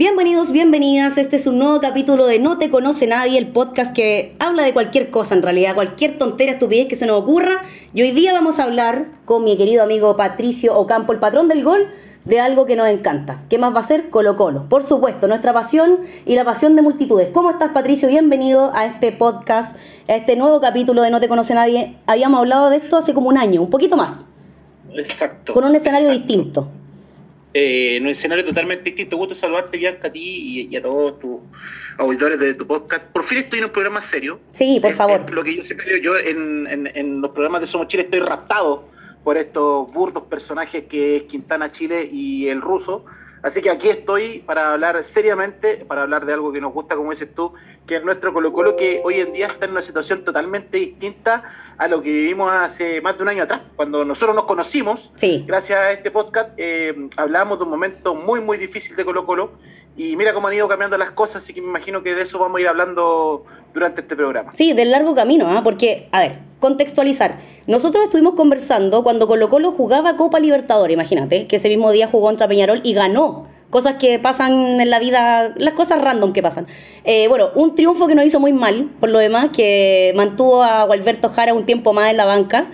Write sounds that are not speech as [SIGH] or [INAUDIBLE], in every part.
Bienvenidos, bienvenidas. Este es un nuevo capítulo de No te conoce nadie, el podcast que habla de cualquier cosa en realidad, cualquier tontera, estupidez que se nos ocurra. Y hoy día vamos a hablar con mi querido amigo Patricio Ocampo, el patrón del gol, de algo que nos encanta. ¿Qué más va a ser? Colo Colo. Por supuesto, nuestra pasión y la pasión de multitudes. ¿Cómo estás, Patricio? Bienvenido a este podcast, a este nuevo capítulo de No te conoce nadie. Habíamos hablado de esto hace como un año, un poquito más. Exacto. Con un escenario exacto. distinto. Eh, en un escenario totalmente distinto. Gusto saludarte, Bianca, a ti y, y a todos tus auditores de tu podcast. Por fin estoy en un programa serio. Sí, por Es- favor. es lo que yo siempre digo, yo en, en- en los programas de Somos Chile estoy raptado por estos burdos personajes que es Quintana Chile y el ruso. Así que aquí estoy para hablar seriamente, para hablar de algo que nos gusta, como dices tú, que es nuestro Colo Colo, que hoy en día está en una situación totalmente distinta a lo que vivimos hace más de un año atrás, cuando nosotros nos conocimos Sí. gracias a este podcast eh, hablábamos de un momento muy, muy difícil de Colo Colo. Y mira cómo han ido cambiando las cosas, así que me imagino que de eso vamos a ir hablando durante este programa. Sí, del largo camino, ¿ah? porque, a ver, contextualizar. Nosotros estuvimos conversando cuando Colo Colo jugaba Copa Libertadores, imagínate, que ese mismo día jugó contra Peñarol y ganó. Cosas que pasan en la vida, las cosas random que pasan. Eh, bueno, un triunfo que nos hizo muy mal, por lo demás, que mantuvo a Gualberto Jara un tiempo más en la banca.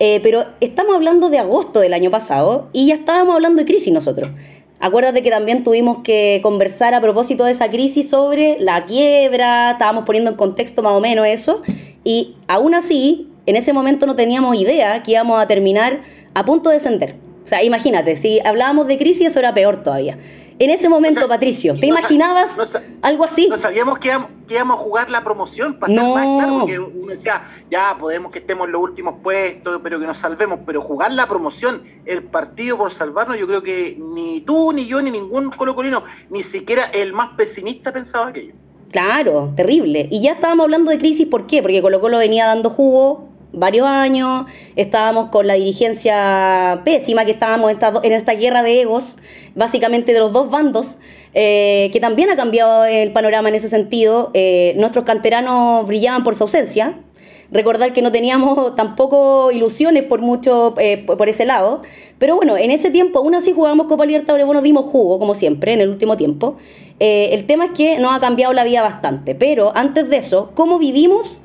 Eh, pero estamos hablando de agosto del año pasado y ya estábamos hablando de crisis nosotros. Acuérdate que también tuvimos que conversar a propósito de esa crisis sobre la quiebra, estábamos poniendo en contexto más o menos eso, y aún así, en ese momento no teníamos idea que íbamos a terminar a punto de descender. O sea, imagínate, si hablábamos de crisis, eso era peor todavía. En ese momento, O sea, Patricio, ¿te no imaginabas no algo así? No sabíamos que íbamos, que íbamos a jugar la promoción, para ser No. más claro, porque uno decía, ya podemos que estemos en los últimos puestos, pero que nos salvemos, pero jugar la promoción, el partido por salvarnos, yo creo que ni tú, ni yo, ni ningún colocolino, ni siquiera el más pesimista pensaba aquello. Claro, terrible. Y ya estábamos hablando de crisis, ¿por qué? Porque Colo Colo venía dando jugo varios años, estábamos con la dirigencia pésima, que estábamos en esta, en esta guerra de egos, básicamente de los dos bandos, eh, que también ha cambiado el panorama en ese sentido. Eh, nuestros canteranos brillaban por su ausencia. Recordar que no teníamos [LAUGHS] tampoco ilusiones por mucho eh, por por ese lado. Pero bueno, en ese tiempo aún así jugábamos Copa Libertadores, bueno, dimos jugo, como siempre, en el último tiempo. Eh, el tema es que nos ha cambiado la vida bastante. Pero antes de eso, ¿cómo vivimos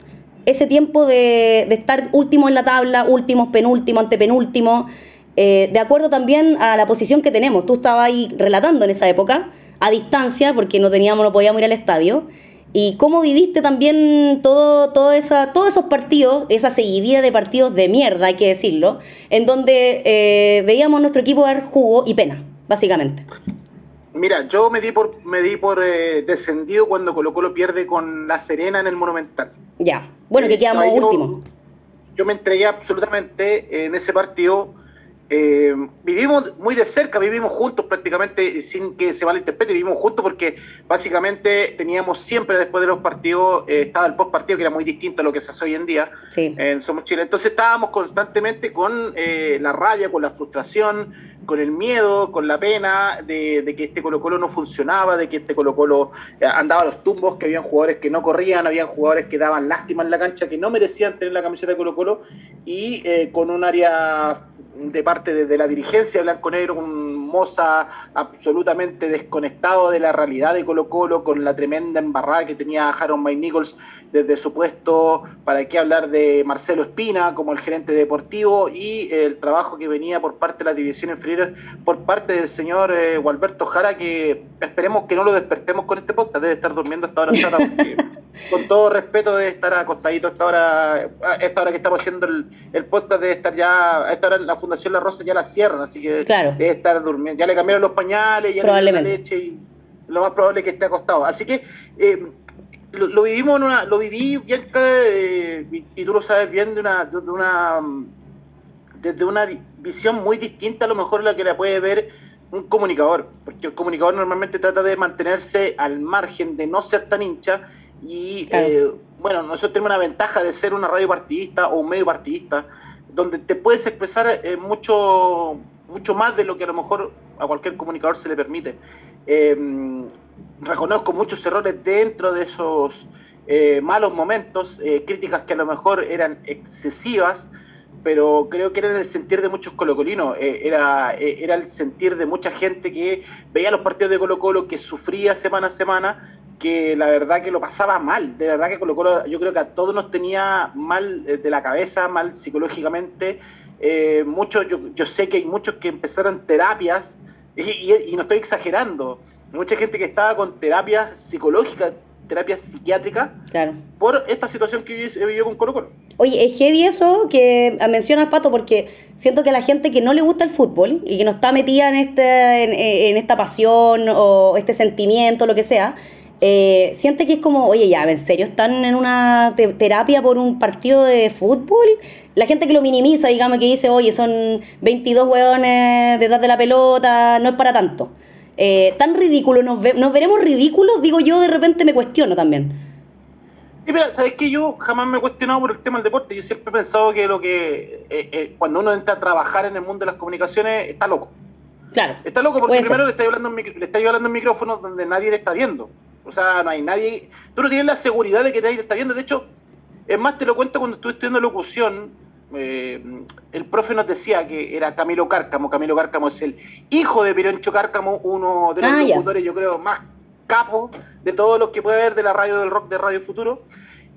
ese tiempo de, estar último en la tabla, últimos, penúltimo, antepenúltimo? Eh, de acuerdo también a la posición que tenemos. Tú estabas ahí relatando en esa época, a distancia, porque no teníamos, no podíamos ir al estadio. ¿Y cómo viviste también todo, todo esa, todos esos partidos, esa seguidilla de partidos de mierda, hay que decirlo, en donde eh, veíamos a nuestro equipo dar jugo y pena, básicamente? Mira, yo me di por, me di por eh, descendido cuando Colo Colo pierde con La Serena en el Monumental. Ya. Bueno, que Eh, quedamos yo- últimos. Yo me entregué absolutamente en ese partido. Eh, vivimos muy de cerca, vivimos juntos prácticamente, sin que se malinterprete, vivimos juntos porque básicamente teníamos siempre después de los partidos, eh, estaba el post partido que era muy distinto a lo que se hace hoy en día Sí. en Somos Chile. Entonces estábamos constantemente con eh, la raya, con la frustración, con el miedo, con la pena de, de que este Colo Colo no funcionaba, de que este Colo Colo eh, andaba a los tumbos, que habían jugadores que no corrían, habían jugadores que daban lástima en la cancha, que no merecían tener la camiseta de Colo Colo, y eh, con un área de parte de, la dirigencia blanco-negro, un Moza absolutamente desconectado de la realidad de Colo Colo, con la tremenda embarrada que tenía Harold May Nichols desde su puesto, para qué hablar de Marcelo Espina como el gerente deportivo y el trabajo que venía por parte de las divisiones inferiores, por parte del señor eh, Gualberto Jara, que esperemos que no lo despertemos con este podcast, debe estar durmiendo hasta ahora, porque [LAUGHS] con todo respeto debe estar acostadito hasta ahora, esta hora que estamos haciendo el, el podcast, debe estar ya, a esta hora la Fundación La Rosa ya la cierran, así que Claro. debe estar durmiendo, ya le cambiaron los pañales, ya le dieron la leche y lo más probable es que esté acostado. Así que eh, lo, lo vivimos en una, lo viví bien eh, y, y tú lo sabes bien de una, de una desde una visión muy distinta a lo mejor la que la puede ver un comunicador, porque el comunicador normalmente trata de mantenerse al margen, de no ser tan hincha y Claro. eh, bueno, nosotros tenemos una ventaja de ser una radio partidista o un medio partidista, donde te puedes expresar eh, mucho, mucho más de lo que a lo mejor a cualquier comunicador se le permite. Eh, reconozco muchos errores dentro de esos eh, malos momentos, eh, críticas que a lo mejor eran excesivas, pero creo que era el sentir de muchos colocolinos, eh, era, eh, era el sentir de mucha gente que veía los partidos de Colo Colo, que sufría semana a semana, que la verdad que lo pasaba mal, de verdad que Colo Colo yo creo que a todos nos tenía mal de la cabeza, mal psicológicamente, muchos, yo, yo, sé que hay muchos que empezaron terapias, y no estoy exagerando, mucha gente que estaba con terapias psicológicas, terapia psiquiátrica claro. por esta situación que vivió con Colo Colo. Oye, es heavy eso que mencionas, Pato, porque siento que la gente que no le gusta el fútbol y que no está metida en, este, en, esta pasión o este sentimiento, lo que sea, eh, siente que es como, oye, ya, ¿en serio están en una terapia por un partido de fútbol? La gente que lo minimiza, digamos, que dice, oye, son 22 hueones detrás de la pelota, no es para tanto. Eh, tan ridículo, nos, nos veremos ridículos, digo yo, de repente me cuestiono también. Sí, pero sabes que yo jamás me he cuestionado por el tema del deporte. Yo siempre he pensado que lo que eh, eh, cuando uno entra a trabajar en el mundo de las comunicaciones está loco. Claro. Está loco porque primero le está hablando en, le está hablando en micrófonos donde nadie le está viendo. O sea, no hay nadie. Tú no tienes la seguridad de que nadie te está viendo. De hecho, es más, te lo cuento cuando estuve estudiando locución eh, el profe nos decía que era Camilo Cárcamo. Camilo Cárcamo es el hijo de Pironcho Cárcamo, uno de los ah, locutores, yo creo, más capos de todos los que puede haber de la radio del rock de Radio Futuro.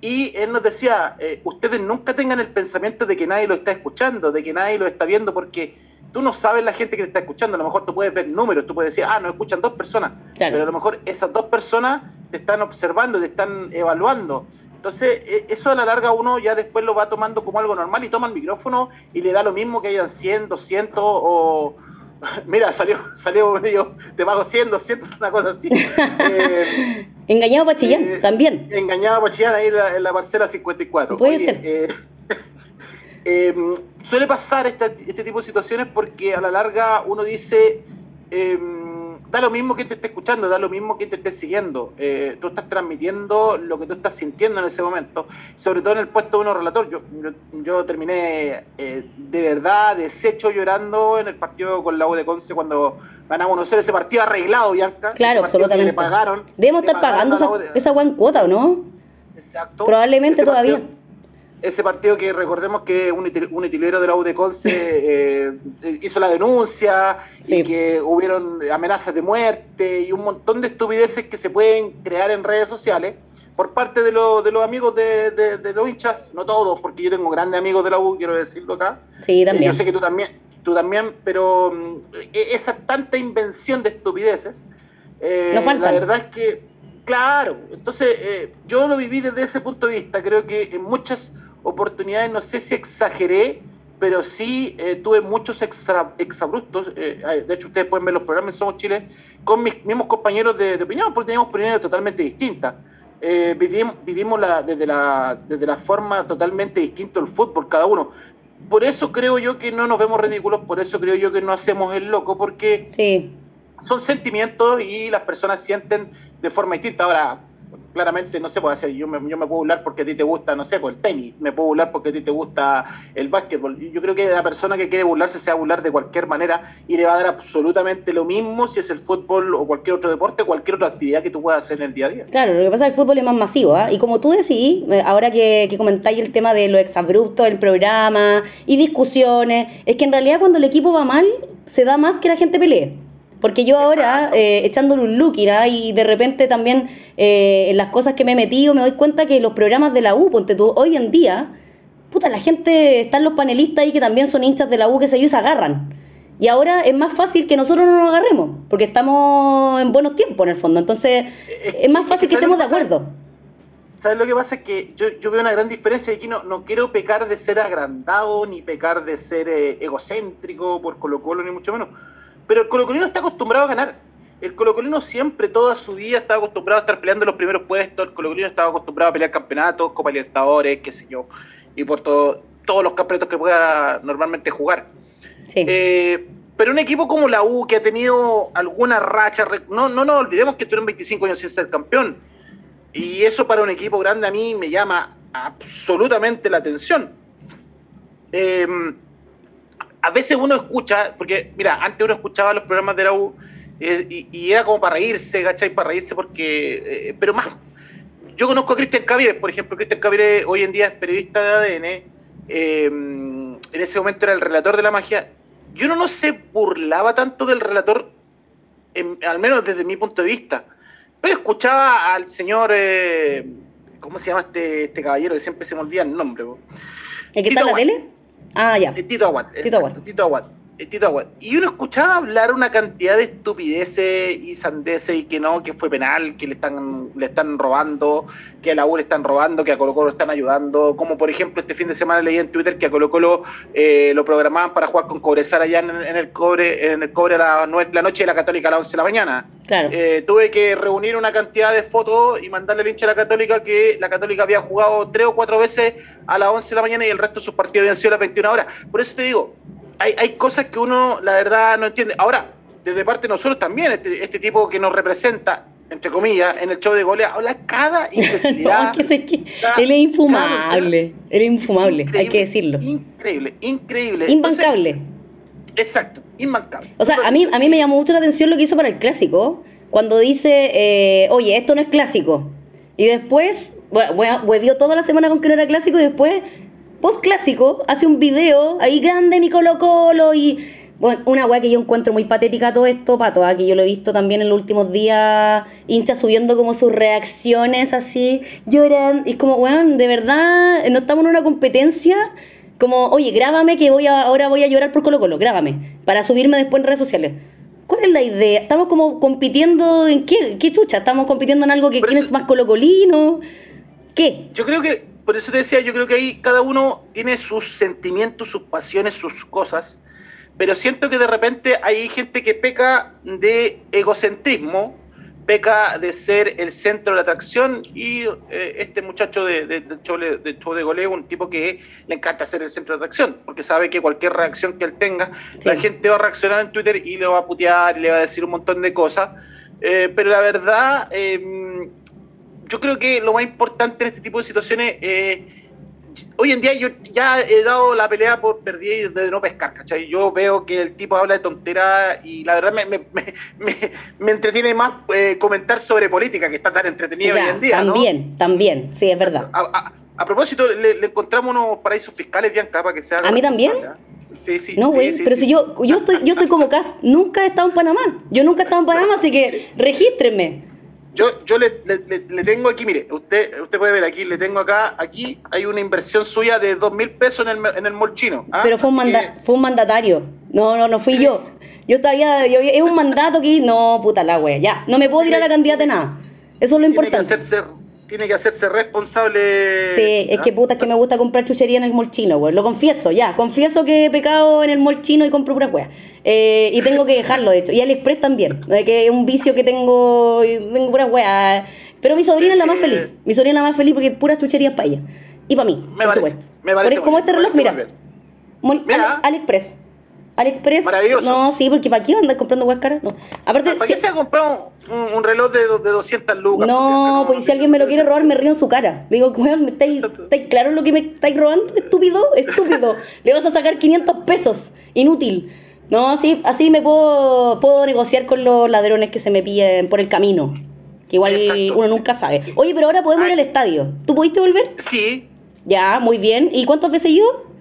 Y él nos decía, eh, ustedes nunca tengan el pensamiento de que nadie lo está escuchando, de que nadie lo está viendo, porque tú no sabes la gente que te está escuchando. A lo mejor tú puedes ver números, tú puedes decir, ah, nos escuchan dos personas, pero a lo mejor esas dos personas te están observando, te están evaluando. Entonces, e, eso a la larga uno ya después lo va tomando como algo normal y toma el micrófono y le da lo mismo que hayan 100, 200 o... [LAUGHS] Mira, salió, salió medio, te pago 100, 200, una cosa así. eh, [LAUGHS] engañado Chillán, eh, también. Engañado Chillán ahí en la, parcela 54. Puede ser. Eh, [LAUGHS] em, suele pasar este, este tipo de situaciones porque a la larga uno dice... Em, da lo mismo que te esté escuchando, da lo mismo que te esté siguiendo. Eh, tú estás transmitiendo lo que tú estás sintiendo en ese momento, sobre todo en el puesto de uno relator. Yo, yo, terminé eh, de verdad deshecho llorando en el partido con la U de Conce cuando ganamos conocer ese partido arreglado, Bianca. Claro, absolutamente. Le pagaron. Debemos estar pagando esa, esa buena cuota, ¿o no? Exacto. Probablemente todavía ese partido que recordemos que un, un utilero de la U de Conce [LAUGHS] eh, hizo la denuncia y que hubieron amenazas de muerte y un montón de estupideces que se pueden crear en redes sociales por parte de, de los amigos de, los hinchas, no todos, porque yo tengo grandes amigos de la U, quiero decirlo acá. Sí, también. yo sé que tú también, tú también, pero mm, e, esa tanta invención de estupideces, eh, la verdad es que, claro, entonces eh, yo lo viví desde ese punto de vista, creo que en muchas oportunidades, no sé si exageré, pero sí eh, tuve muchos extra, exabruptos. Eh, de hecho, ustedes pueden ver los programas Somos Chile con mis mismos compañeros de, opinión, porque teníamos opiniones totalmente distintas. Eh, vivimos vivimos la, desde, la, desde la forma totalmente distinta el fútbol, cada uno. Por eso creo yo que no nos vemos ridículos, por eso creo yo que no hacemos el loco, porque sí. son sentimientos y las personas sienten de forma distinta. Ahora, claramente, no sé, puede hacer, yo me, yo me puedo burlar porque a ti te gusta, no sé, por el tenis, me puedo burlar porque a ti te gusta el básquetbol. Yo creo que la persona que quiere burlarse se va a burlar de cualquier manera y le va a dar absolutamente lo mismo si es el fútbol o cualquier otro deporte, cualquier otra actividad que tú puedas hacer en el día a día. Claro, lo que pasa es que el fútbol es más masivo, ¿ah? y como tú decís, eh, ahora que, que comentáis el tema de lo exabrupto del programa y discusiones, es que en realidad cuando el equipo va mal, se da más que la gente pelee. Porque yo ahora, eh, echándole un look, y de repente también eh, en las cosas que me he metido, me doy cuenta que los programas de la U, ponte tú, hoy en día, puta, la gente, están los panelistas ahí que también son hinchas de la U que se, ellos se agarran. Y ahora es más fácil que nosotros no nos agarremos, porque estamos en buenos tiempos en el fondo. Entonces, es más fácil que, estemos de acuerdo. ¿Sabes lo que pasa? Es que yo, yo veo una gran diferencia y aquí no, no quiero pecar de ser agrandado, ni pecar de ser eh, egocéntrico por Colo Colo, ni mucho menos pero el colocolino está acostumbrado a ganar. El colocolino siempre, toda su vida, estaba acostumbrado a estar peleando los primeros puestos. El colocolino estaba acostumbrado a pelear campeonatos, Copa Libertadores, qué sé yo, y por todo, todos los campeonatos que pueda normalmente jugar. Eh, pero un equipo como la U, que ha tenido alguna racha, no, no nos olvidemos que tuvieron 25 años sin ser campeón. Y eso para un equipo grande a mí me llama absolutamente la atención. Eh, a veces uno escucha, porque mira, antes uno escuchaba los programas de la U eh, y, era como para reírse, ¿cachai? Para reírse porque, eh, pero más, yo conozco a Cristian Cavire, por ejemplo, Cristian Cavire hoy en día es periodista de ADN, eh, en ese momento era el relator de la magia, y uno no se burlaba tanto del relator, al menos desde mi punto de vista. Pero escuchaba al señor, eh, ¿cómo se llama este, este caballero? Que siempre se me olvida el nombre. ¿El que está en la tele? Ah, ya. Eh, Tito Aguat. Tito Aguat. Tito. Y uno escuchaba hablar una cantidad de estupideces y sandeces y que no, que fue penal, que le están, le están robando, que a la U le están robando, que a Colo Colo están ayudando. Como por ejemplo este fin de semana leí en Twitter que a Colo Colo eh, lo programaban para jugar con Cobresal allá en, el cobre, en el cobre a la, la noche de la Católica a las 11 de la mañana. Eh, tuve que reunir una cantidad de fotos y mandarle el hincha a la Católica que la Católica había jugado tres o cuatro veces a las 11 de la mañana y el resto de sus partidos habían sido a las 21 horas. Por eso te digo, hay, cosas que uno, la verdad, no entiende. Ahora, desde parte de nosotros también, este, este tipo que nos representa, entre comillas, en el show de goles, habla cada [LAUGHS] intensidad. él es infumable, él es infumable, hay que decirlo. Increíble, increíble. Imbancable. exacto, imbancable. O sea, a mí, a mí me llamó mucho la atención lo que hizo para el clásico, cuando dice, eh, oye, esto no es clásico. Y después, bueno, toda la semana con que no era clásico y después post clásico hace un video ahí grande mi Colo Colo y bueno, una weá que yo encuentro muy patética todo esto, pato, que yo lo he visto también en los últimos días, hinchas subiendo como sus reacciones así, lloran, y es como, weón, de verdad, no estamos en una competencia, como, oye, grábame que voy a, ahora voy a llorar por Colo Colo, grábame, para subirme después en redes sociales. ¿Cuál es la idea? ¿Estamos como compitiendo en qué? ¿Qué chucha? ¿Estamos compitiendo en algo que quién es más colocolino? ¿Qué? Yo creo que por eso te decía, yo creo que ahí cada uno tiene sus sentimientos, sus pasiones, sus cosas, pero siento que de repente hay gente que peca de egocentrismo, peca de ser el centro de la atracción y eh, este muchacho de, de, de, show de, goleo, un tipo que le encanta ser el centro de atracción, porque sabe que cualquier reacción que él tenga, la gente va a reaccionar en Twitter y le va a putear y le va a decir un montón de cosas, eh, pero la verdad... Eh, yo creo que lo más importante en este tipo de situaciones, eh, hoy en día yo ya he dado la pelea por perdida y de no pescar, ¿cachai? Yo veo que el tipo habla de tontera y la verdad me, me, me, me entretiene más eh, comentar sobre política, que está tan entretenido hoy en día. También, también, sí, es verdad. A, propósito, le, encontramos unos paraísos fiscales, bien para que sea... ¿A mí también? Sí, sí. No, güey, pero si yo, yo estoy, yo estoy como Cas, nunca he estado en Panamá. Yo nunca he estado en Panamá, así que regístrenme. [LAUGHS] Yo, yo le, le, tengo aquí, mire, usted, usted puede ver aquí, le tengo acá, aquí hay una inversión suya de dos mil pesos en el, en el molchino. ¿ah? Pero fue un, fue un mandatario. No, no, no fui yo. Yo todavía, yo, es un mandato que, no, puta la wea, ya, no me puedo tirar a la candidata de nada. Eso es lo importante tiene que hacerse responsable. Sí, es que ¿ah? puta, es que me gusta comprar chuchería en el molchino, güey. Lo confieso, ya. Confieso que he pecado en el molchino y compro puras weas. Eh, y tengo que dejarlo, de hecho. Y AliExpress también. Que es un vicio que tengo. Tengo puras weas. Pero mi sobrina es la más feliz. Mi sobrina es la más feliz porque puras chucherías para ella. Y para mí, me por supuesto. Me parece como este reloj, mira. mira. AliExpress. AliExpress. Maravilloso. No, sí, porque ¿para qué andar comprando caras? No. Aparte, ¿Para qué se ha comprado un, reloj de, de 200 lucas? No, pues si alguien me lo quiere robar, me río en su cara. Digo, ¿me estáis, ¿estáis claro lo que me estáis robando? Estúpido, estúpido. Le vas a sacar 500 pesos. Inútil. No, así, así me puedo, puedo negociar con los ladrones que se me pillen por el camino. Que igual uno nunca sabe. Oye, pero ahora podemos ir al estadio. ¿Tú pudiste volver? Sí. Ya, muy bien. ¿Y cuántas veces ido?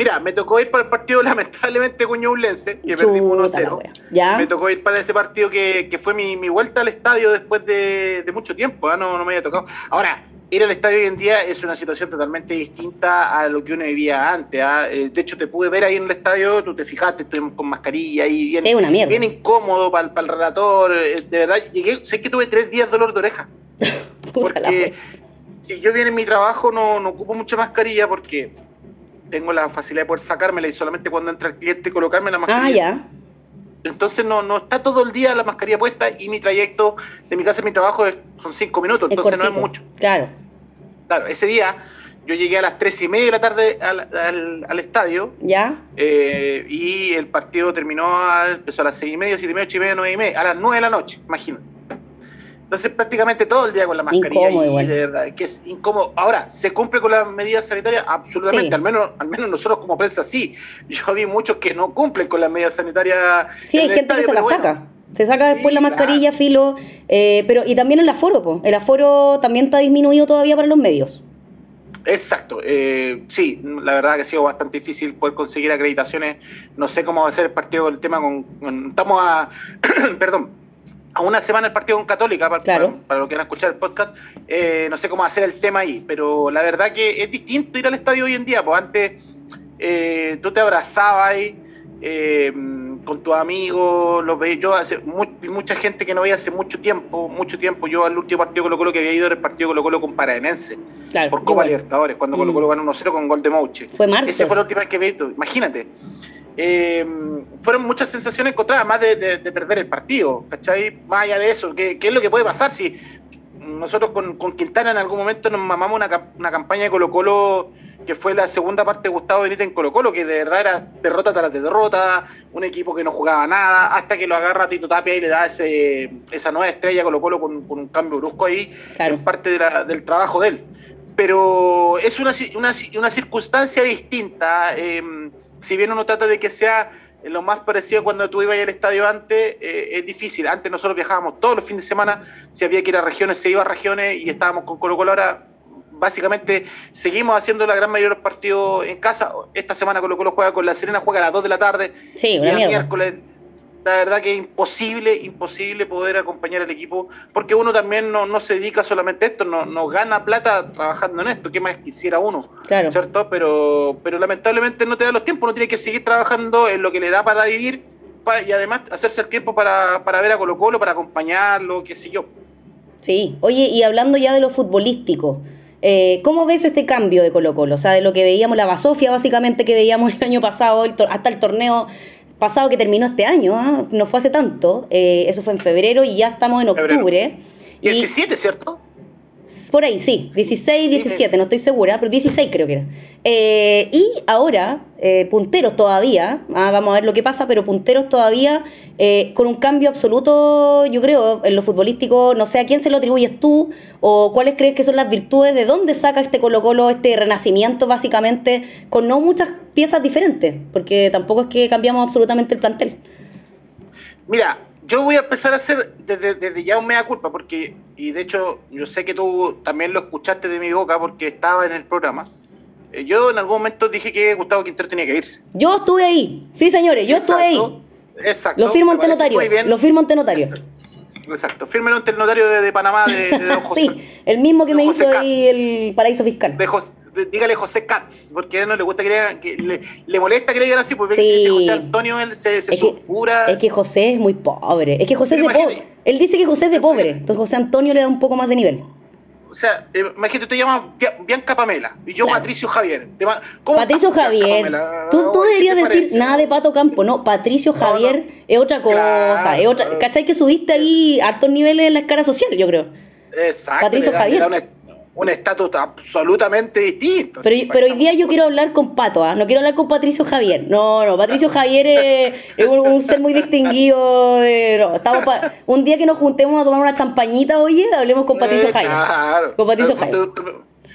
Mira, me tocó ir para el partido [LAUGHS] lamentablemente Cuñublense, que perdimos 1-0. Me tocó ir para ese partido que, fue mi, vuelta al estadio después de, mucho tiempo, ¿ah? no, no me había tocado. Ahora, ir al estadio hoy en día es una situación totalmente distinta a lo que uno vivía antes. ¿ah? Eh, de hecho, te pude ver ahí en el estadio, tú te fijaste, estuvimos con mascarilla y bien, bien incómodo para, el relator. Eh, de verdad, llegué, sé que tuve tres días de dolor de oreja. [LAUGHS] porque yo bien en mi trabajo no, no ocupo mucha mascarilla porque tengo la facilidad de poder sacármela y solamente cuando entra el cliente colocarme la mascarilla. Ah, ya. Entonces no, no está todo el día la mascarilla puesta y mi trayecto de mi casa a mi trabajo son cinco minutos, entonces no es mucho. Claro. Claro, ese día yo llegué a las tres y media de la tarde al, al, estadio. Ya. Eh, y el partido terminó, a, empezó a las seis y media, siete y media, ocho y media, nueve y media, a las nueve de la noche, imagínate. Entonces prácticamente todo el día con la mascarilla y de verdad que es incómodo. Ahora, ¿se cumple con las medidas sanitarias? Absolutamente, al menos al menos nosotros como prensa sí. Yo vi muchos que no cumplen con las medidas sanitarias. Sí, hay gente que se la saca. Se saca después la mascarilla, filo, eh, pero y también el aforo, po. el aforo también está disminuido todavía para los medios. Exacto, eh, sí, la verdad que ha sido bastante difícil poder conseguir acreditaciones. No sé cómo va a ser el partido del tema con. estamos a. [CLEARS THROAT] perdón, a una semana el partido con Católica, para, para, para los que van a escuchar el podcast. Eh, no sé cómo ser el tema ahí, pero la verdad que es distinto ir al estadio hoy en día. Pues antes eh, tú te abrazabas ahí eh, con tus amigos, los veía yo, hace mucha gente que no veía hace mucho tiempo, mucho tiempo, yo al último partido Colo Colo que había ido era el partido Colo Colo con Paradenense, por Copa Libertadores, cuando Colo Colo mm. ganó 1-0 con gol de Mouche. Fue marzo. Esa fue la última vez que vi, imagínate. Eh, fueron muchas sensaciones encontradas, más de, perder el partido, ¿cachai? Más allá de eso, ¿qué, es lo que puede pasar si nosotros con, Quintana en algún momento nos mamamos una, una campaña de Colo Colo que fue la segunda parte de Gustavo Benítez en Colo Colo, que de verdad era derrota tras de derrota, un equipo que no jugaba nada, hasta que lo agarra Tito Tapia y le da ese, esa nueva estrella a Colo Colo con, un cambio brusco ahí, en parte del trabajo de él. Pero es una, una, circunstancia distinta, em, si bien uno trata de que sea lo más parecido cuando tú ibas al estadio antes, eh, es difícil. Antes nosotros viajábamos todos los fines de semana, si había que ir a regiones, se iba a regiones y estábamos con Colo Colo ahora básicamente seguimos haciendo la gran mayoría de los partidos en casa. Esta semana Colo Colo juega con La Serena, juega a las 2 de la tarde. Sí, y el miércoles. La verdad que es imposible, imposible poder acompañar al equipo, porque uno también no, se dedica solamente a esto, no, no gana plata trabajando en esto, ¿qué más quisiera uno? Claro. ¿Cierto? Pero, pero lamentablemente no te da los tiempos, uno tiene que seguir trabajando en lo que le da para vivir y además hacerse el tiempo para, para ver a Colo Colo, para acompañarlo, qué sé yo. Sí, oye, y hablando ya de lo futbolístico, eh, ¿Cómo ves este cambio de Colo Colo? O sea, de lo que veíamos, la basofia básicamente que veíamos el año pasado, hasta el torneo pasado que terminó este año, ¿ah? no fue hace tanto, eh, eso fue en febrero y ya estamos en octubre. 17, ¿cierto? Por ahí, sí, 16, 17, no estoy segura, pero 16 creo que era. Eh, y ahora, eh, punteros todavía, ah, vamos a ver lo que pasa, pero punteros todavía eh, con un cambio absoluto, yo creo, en lo futbolístico, no sé a quién se lo atribuyes tú o cuáles crees que son las virtudes, de dónde saca este Colo Colo, este renacimiento básicamente, con no muchas piezas diferentes, porque tampoco es que cambiamos absolutamente el plantel. Mira, yo voy a empezar a hacer desde, ya un mea culpa, porque, y de hecho, yo sé que tú también lo escuchaste de mi boca porque estaba en el programa. Eh, yo en algún momento dije que Gustavo Quintero tenía que irse. Yo estuve ahí, sí señores, yo estuve ahí. Exacto. Lo firmo ante notario. Lo firmo ante notario. Exacto, fírmelo ante el notario de, Panamá de, Don [LAUGHS] José. sí, el mismo que me hizo ahí el paraíso fiscal. De José, dígale José Katz, porque a él no le gusta que le, que le, molesta que le digan así, porque sí. José Antonio él se, se es sulfura. Que, es que José es muy pobre. Es que José es de pobre. Él dice que José es de pobre, entonces José Antonio le da un poco más de nivel. O sea, eh, imagínate, te llamas Bianca Pamela y yo Patricio Javier. Patricio Javier. Tú, tú deberías decir nada de Pato Campo, no. Patricio Javier es otra cosa. es otra, ¿Cachai que subiste ahí hartos niveles en la escala social, yo creo? Exacto. Patricio Javier un estatus absolutamente distinto. Pero, pero hoy día yo quiero hablar con Pato, ¿ah? no quiero hablar con Patricio Javier. No, no, Patricio Javier es, un, ser muy distinguido. estamos un día que nos juntemos a tomar una champañita, oye, hablemos con Patricio eh, Javier. Claro. Con Patricio Javier.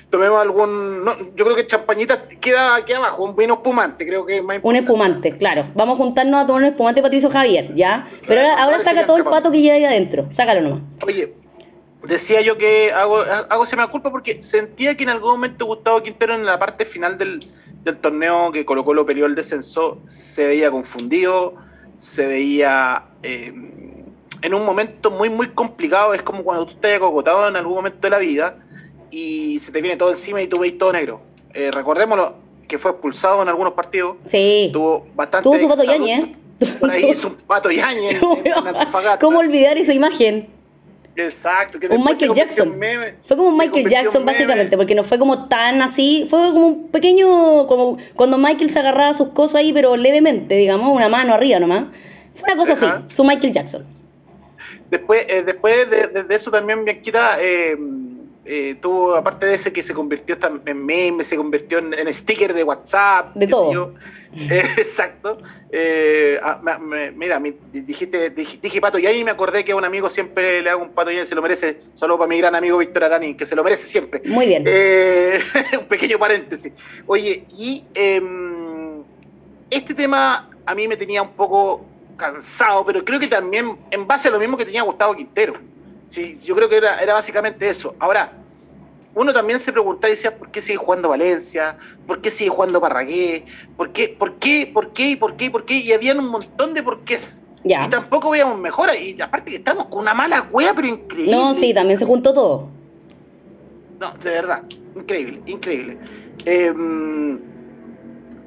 Tomemos algún. yo creo que champañita queda aquí abajo, un vino espumante, creo que es más Un espumante, claro. Vamos a juntarnos a tomar un espumante Patricio Javier, ¿ya? Pero ahora, ahora saca todo el pato que lleva ahí adentro. Sácalo nomás. Oye, decía yo que hago, hago se me culpa porque sentía que en algún momento Gustavo Quintero en la parte final del, torneo que colocó lo periodo el descenso se veía confundido, se veía eh, en un momento muy muy complicado, es como cuando tú estás acogotado en algún momento de la vida y se te viene todo encima y tú veis todo negro. Eh, recordémoslo que fue expulsado en algunos partidos. Sí. Tuvo bastante. Tuvo su pato yañe, Por ahí hizo un pato yañe ¿Cómo olvidar esa imagen? Exacto. un Michael Jackson. fue como un Michael Jackson, básicamente, porque no fue como tan así. Fue como un pequeño. como Cuando Michael se agarraba sus cosas ahí, pero levemente, digamos, una mano arriba nomás. Fue una cosa así, su Michael Jackson. Después, eh, después de, eso también Bianquita eh, eh, tuvo, aparte de ese que se convirtió en meme, se convirtió en, sticker de WhatsApp. De todo. [LAUGHS] exacto. Eh, ah, mira, dijiste, dije, pato y ahí me acordé que a un amigo siempre le hago un pato y se lo merece. Solo para mi gran amigo Víctor Arani, que se lo merece siempre. Muy bien. Eh, [LAUGHS] un pequeño paréntesis. Oye, y em, este tema a mí me tenía un poco cansado, pero creo que también en base a lo mismo que tenía Gustavo Quintero. Sí, yo creo que era, era básicamente eso. Ahora, uno también se preguntaba y decía, ¿por qué sigue jugando Valencia? ¿Por qué sigue jugando Parragué? ¿Por qué? ¿Por qué? ¿Por qué? ¿Por qué? ¿Por qué? Y había un montón de porqués. Ya. Y tampoco veíamos mejora. Y aparte que estamos con una mala wea, pero increíble. No, sí, también se juntó todo. No, de verdad. Increíble, increíble. Eh,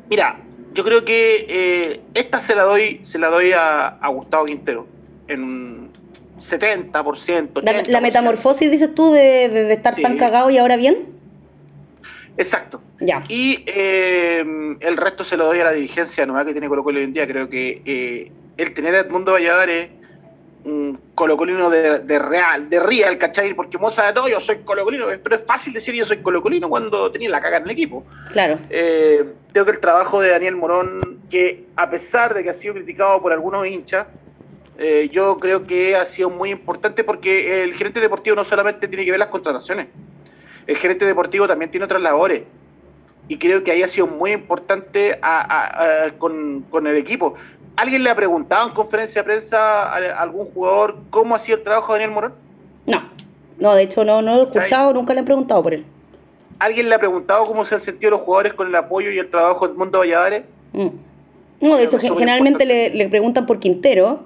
mira, yo creo que eh, esta se la doy, se la doy a, a Gustavo Quintero. En un 70%, 80%. La, la metamorfosis, dices tú, de, de- de estar Sí. tan cagado y ahora bien. Exacto. Ya. Y eh, el resto se lo doy a la dirigencia nueva que tiene Colo Colo hoy en día. Creo que eh, el tener a Edmundo Valladares, un colocolino de, de real, de real, ¿cachai? Porque Moza, no, yo soy colocolino, pero es fácil decir yo soy colocolino cuando tenía la caga en el equipo. Claro. Eh, creo que el trabajo de Daniel Morón, que a pesar de que ha sido criticado por algunos hinchas, eh, yo creo que ha sido muy importante porque el gerente deportivo no solamente tiene que ver las contrataciones, el gerente deportivo también tiene otras labores. Y creo que ahí ha sido muy importante a- a- a- con, con el equipo. ¿Alguien le ha preguntado en conferencia de prensa a, algún jugador cómo ha sido el trabajo de Daniel Morón? No. No, de hecho no, no lo he escuchado, nunca le han preguntado por él. ¿Alguien le ha preguntado cómo se han sentido los jugadores con el apoyo y el trabajo de Edmundo Valladares? Mm. No, de hecho, generalmente le preguntan por Quintero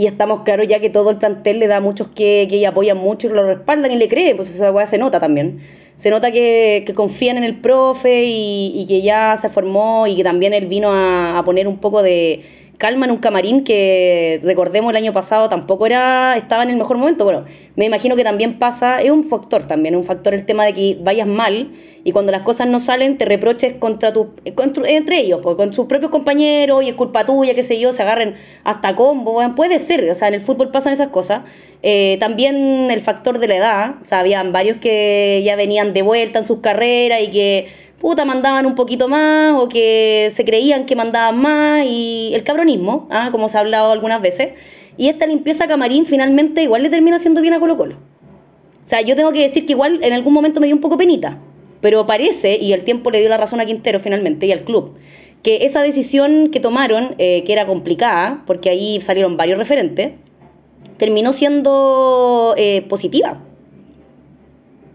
y estamos claros ya que todo el plantel le da a muchos que, que apoyan mucho y lo respaldan y le creen, pues esa weá se nota también. Se nota que, confían en el profe y, que ya se formó y que también él vino a poner un poco de calma en un camarín que recordemos el año pasado tampoco era estaba en el mejor momento. Bueno, me imagino que también pasa, es un factor también, un factor el tema de que vayas mal y cuando las cosas no salen te reproches contra tu, contra- entre ellos, pues, con sus propios compañeros y es culpa tuya, qué sé yo, se agarren hasta combo, puede ser, o sea, en el fútbol pasan esas cosas. Eh, también el factor de la edad, o sea, habían varios que ya venían de vuelta en sus carreras y que puta mandaban un poquito más o que se creían que mandaban más y el cabronismo, ¿ah? como se ha hablado algunas veces. Y esta limpieza camarín finalmente igual le termina haciendo bien a Colo Colo. O sea, yo tengo que decir que igual en algún momento me dio un poco penita, pero parece, y el tiempo le dio la razón a Quintero finalmente y al club, que esa decisión que tomaron, eh, que era complicada, porque ahí salieron varios referentes, terminó siendo eh, positiva.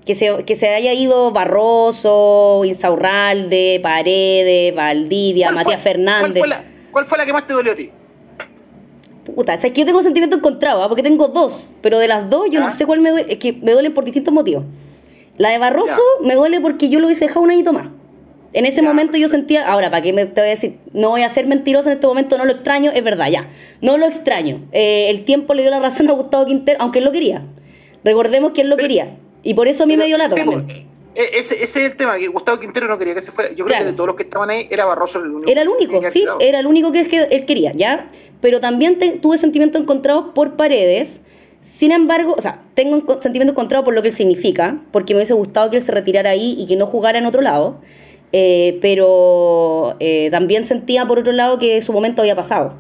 Que se, que se haya ido Barroso, Insaurralde, Paredes, Valdivia, ¿Cuál Matías fue- Fernández. ¿cuál fue, la, cuál fue la que más te dolió a ti? Puta, o sea, es que yo tengo sentimiento encontrado, ¿ah? porque tengo dos, pero de las dos yo ¿Ya? no sé cuál me duele, es que me duelen por distintos motivos. La de Barroso me duele porque yo lo hubiese dejado un añito más. En ese Ya, momento yo sentía, ahora, ¿para qué me, te voy a decir? No voy a ser mentiroso en este momento, no lo extraño, es verdad, ya. No lo extraño. Eh, el tiempo le dio la razón a Gustavo Quintero, aunque él lo quería. Recordemos que él lo Pero- quería. Y por eso a mí me dio la Sí, también. eh, ese, ese es el tema, que Gustavo Quintero no quería que se fuera. Yo creo Claro. que de todos los que estaban ahí, era Barroso el único. Era el único, que sí, era el único que, que él quería, ¿ya? Pero también te- tuve sentimientos encontrados por Paredes. Sin embargo, o sea, tengo un sentimiento encontrado por lo que él significa, porque me hubiese gustado que él se retirara ahí y que no jugara en otro lado. Eh, pero eh, también sentía por otro lado que su momento había pasado.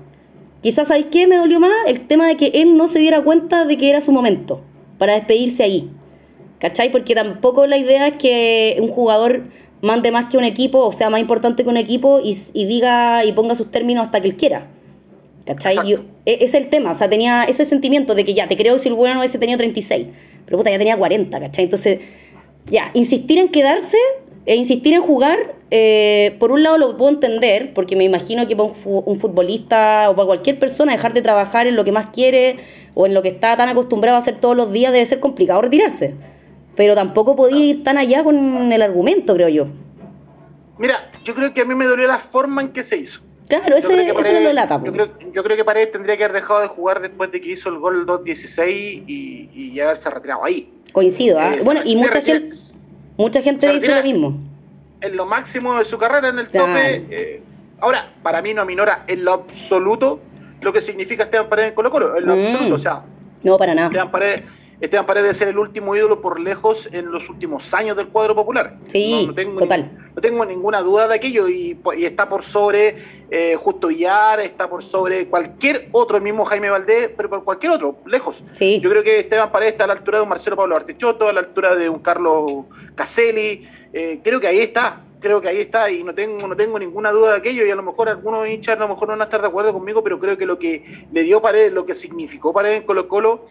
Quizás, ¿sabéis qué me dolió más? El tema de que él no se diera cuenta de que era su momento para despedirse ahí. ¿Cachai? Porque tampoco la idea es que un jugador mande más que un equipo, o sea, más importante que un equipo y, y diga y ponga sus términos hasta que él quiera. ¿Cachai? Yo- e- es el tema, o sea, tenía ese sentimiento de que ya, te creo si el bueno ese tenía 36, pero puta, ya tenía 40, ¿cachai? Entonces, ya, insistir en quedarse e insistir en jugar, eh, por un lado lo puedo entender, porque me imagino que para un futbolista o para cualquier persona dejar de trabajar en lo que más quiere o en lo que está tan acostumbrado a hacer todos los días debe ser complicado retirarse. Pero tampoco podía ir tan allá con el argumento, creo yo. Mira, yo creo que a mí me dolió la forma en que se hizo. Claro, ese, eso no lo lata. Yo creo, yo creo que Paredes tendría que haber dejado de jugar después de que hizo el gol 2-16 y, y haberse retirado ahí. Coincido, ¿ah? Eh, Bueno, y mucha retira- gente, mucha gente dice lo mismo. En lo máximo de su carrera, en el Claro. tope. eh, ahora, para mí no aminora en lo absoluto lo que significa Esteban Paredes en Colo Colo. En lo Mm. absoluto, o sea, No, para nada. Esteban Paredes, Esteban Paredes debe ser el último ídolo por lejos en los últimos años del cuadro popular. Sí, tengo total. ni- no tengo ninguna duda de aquello y, está por sobre eh, Justo Villar, está por sobre cualquier otro, el mismo Jaime Valdés, pero por cualquier otro, lejos. Sí. Yo creo que Esteban Paredes está a la altura de un Marcelo Pablo Artechoto, a la altura de un Carlos Caselli. eh, creo que ahí está, creo que ahí está y no tengo, no tengo ninguna duda de aquello y a lo mejor algunos hinchas a lo mejor no van a estar de acuerdo conmigo, pero creo que lo que le dio Paredes, lo que significó Paredes en Colo Colo,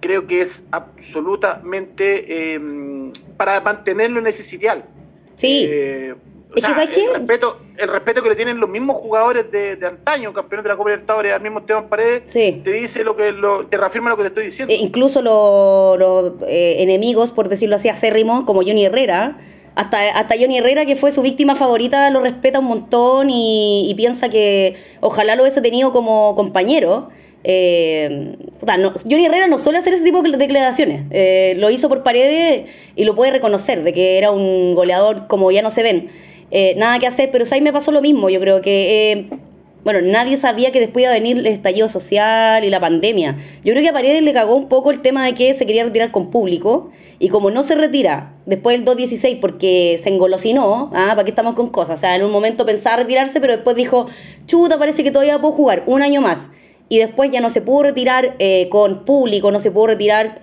creo que es absolutamente eh, para mantenerlo en ese sitial. Sí. Eh, es que, ¿sabes qué? El respeto, el respeto que le tienen los mismos jugadores de, de antaño, campeones de la Copa Libertadores, al mismo Esteban Paredes, te dice lo que lo, te reafirma lo que te estoy diciendo. E incluso los, eh, enemigos, por decirlo así, acérrimos, como Johnny Herrera, hasta, hasta Johnny Herrera, que fue su víctima favorita, lo respeta un montón y, piensa que ojalá lo hubiese tenido como compañero. Eh, Johnny Herrera no suele hacer ese tipo de declaraciones. Eh, lo hizo por paredes y lo puede reconocer, de que era un goleador como ya no se ven. Eh, nada que hacer, pero ahí me pasó lo mismo. Yo creo que, eh, bueno, nadie sabía que después iba a venir el estallido social y la pandemia. Yo creo que a Paredes le cagó un poco el tema de que se quería retirar con público. Y como no se retira después del 2.16 porque se engolosinó, ¿ah? ¿para qué estamos con cosas? O sea, en un momento pensaba retirarse, pero después dijo, chuta, parece que todavía puedo jugar un año más. Y después ya no se pudo retirar eh, con público, no se pudo retirar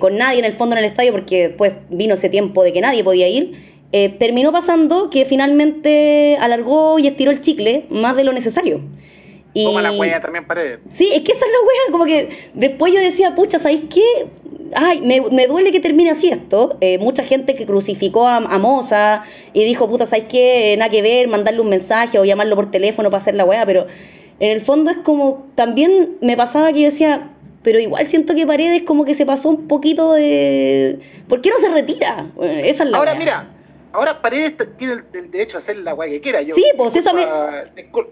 con nadie en el fondo en el estadio porque después vino ese tiempo de que nadie podía ir. Eh, terminó pasando que finalmente alargó y estiró el chicle más de lo necesario. Y... La huella también pared. Sí, es que esa es la huella, como que después yo decía, pucha, ¿sabéis qué? Ay, me, me duele que termine así esto. Eh, mucha gente que crucificó a, a Moza y dijo, puta, ¿sabéis qué? nada que ver, mandarle un mensaje o llamarlo por teléfono para hacer la hueá, pero en el fondo es como, también me pasaba que yo decía, pero igual siento que Paredes como que se pasó un poquito de... ¿Por qué no se retira? Esa es la Ahora, mira, ahora Paredes tiene el, derecho a hacer la guay que quiera. Yo, sí, pues eso me...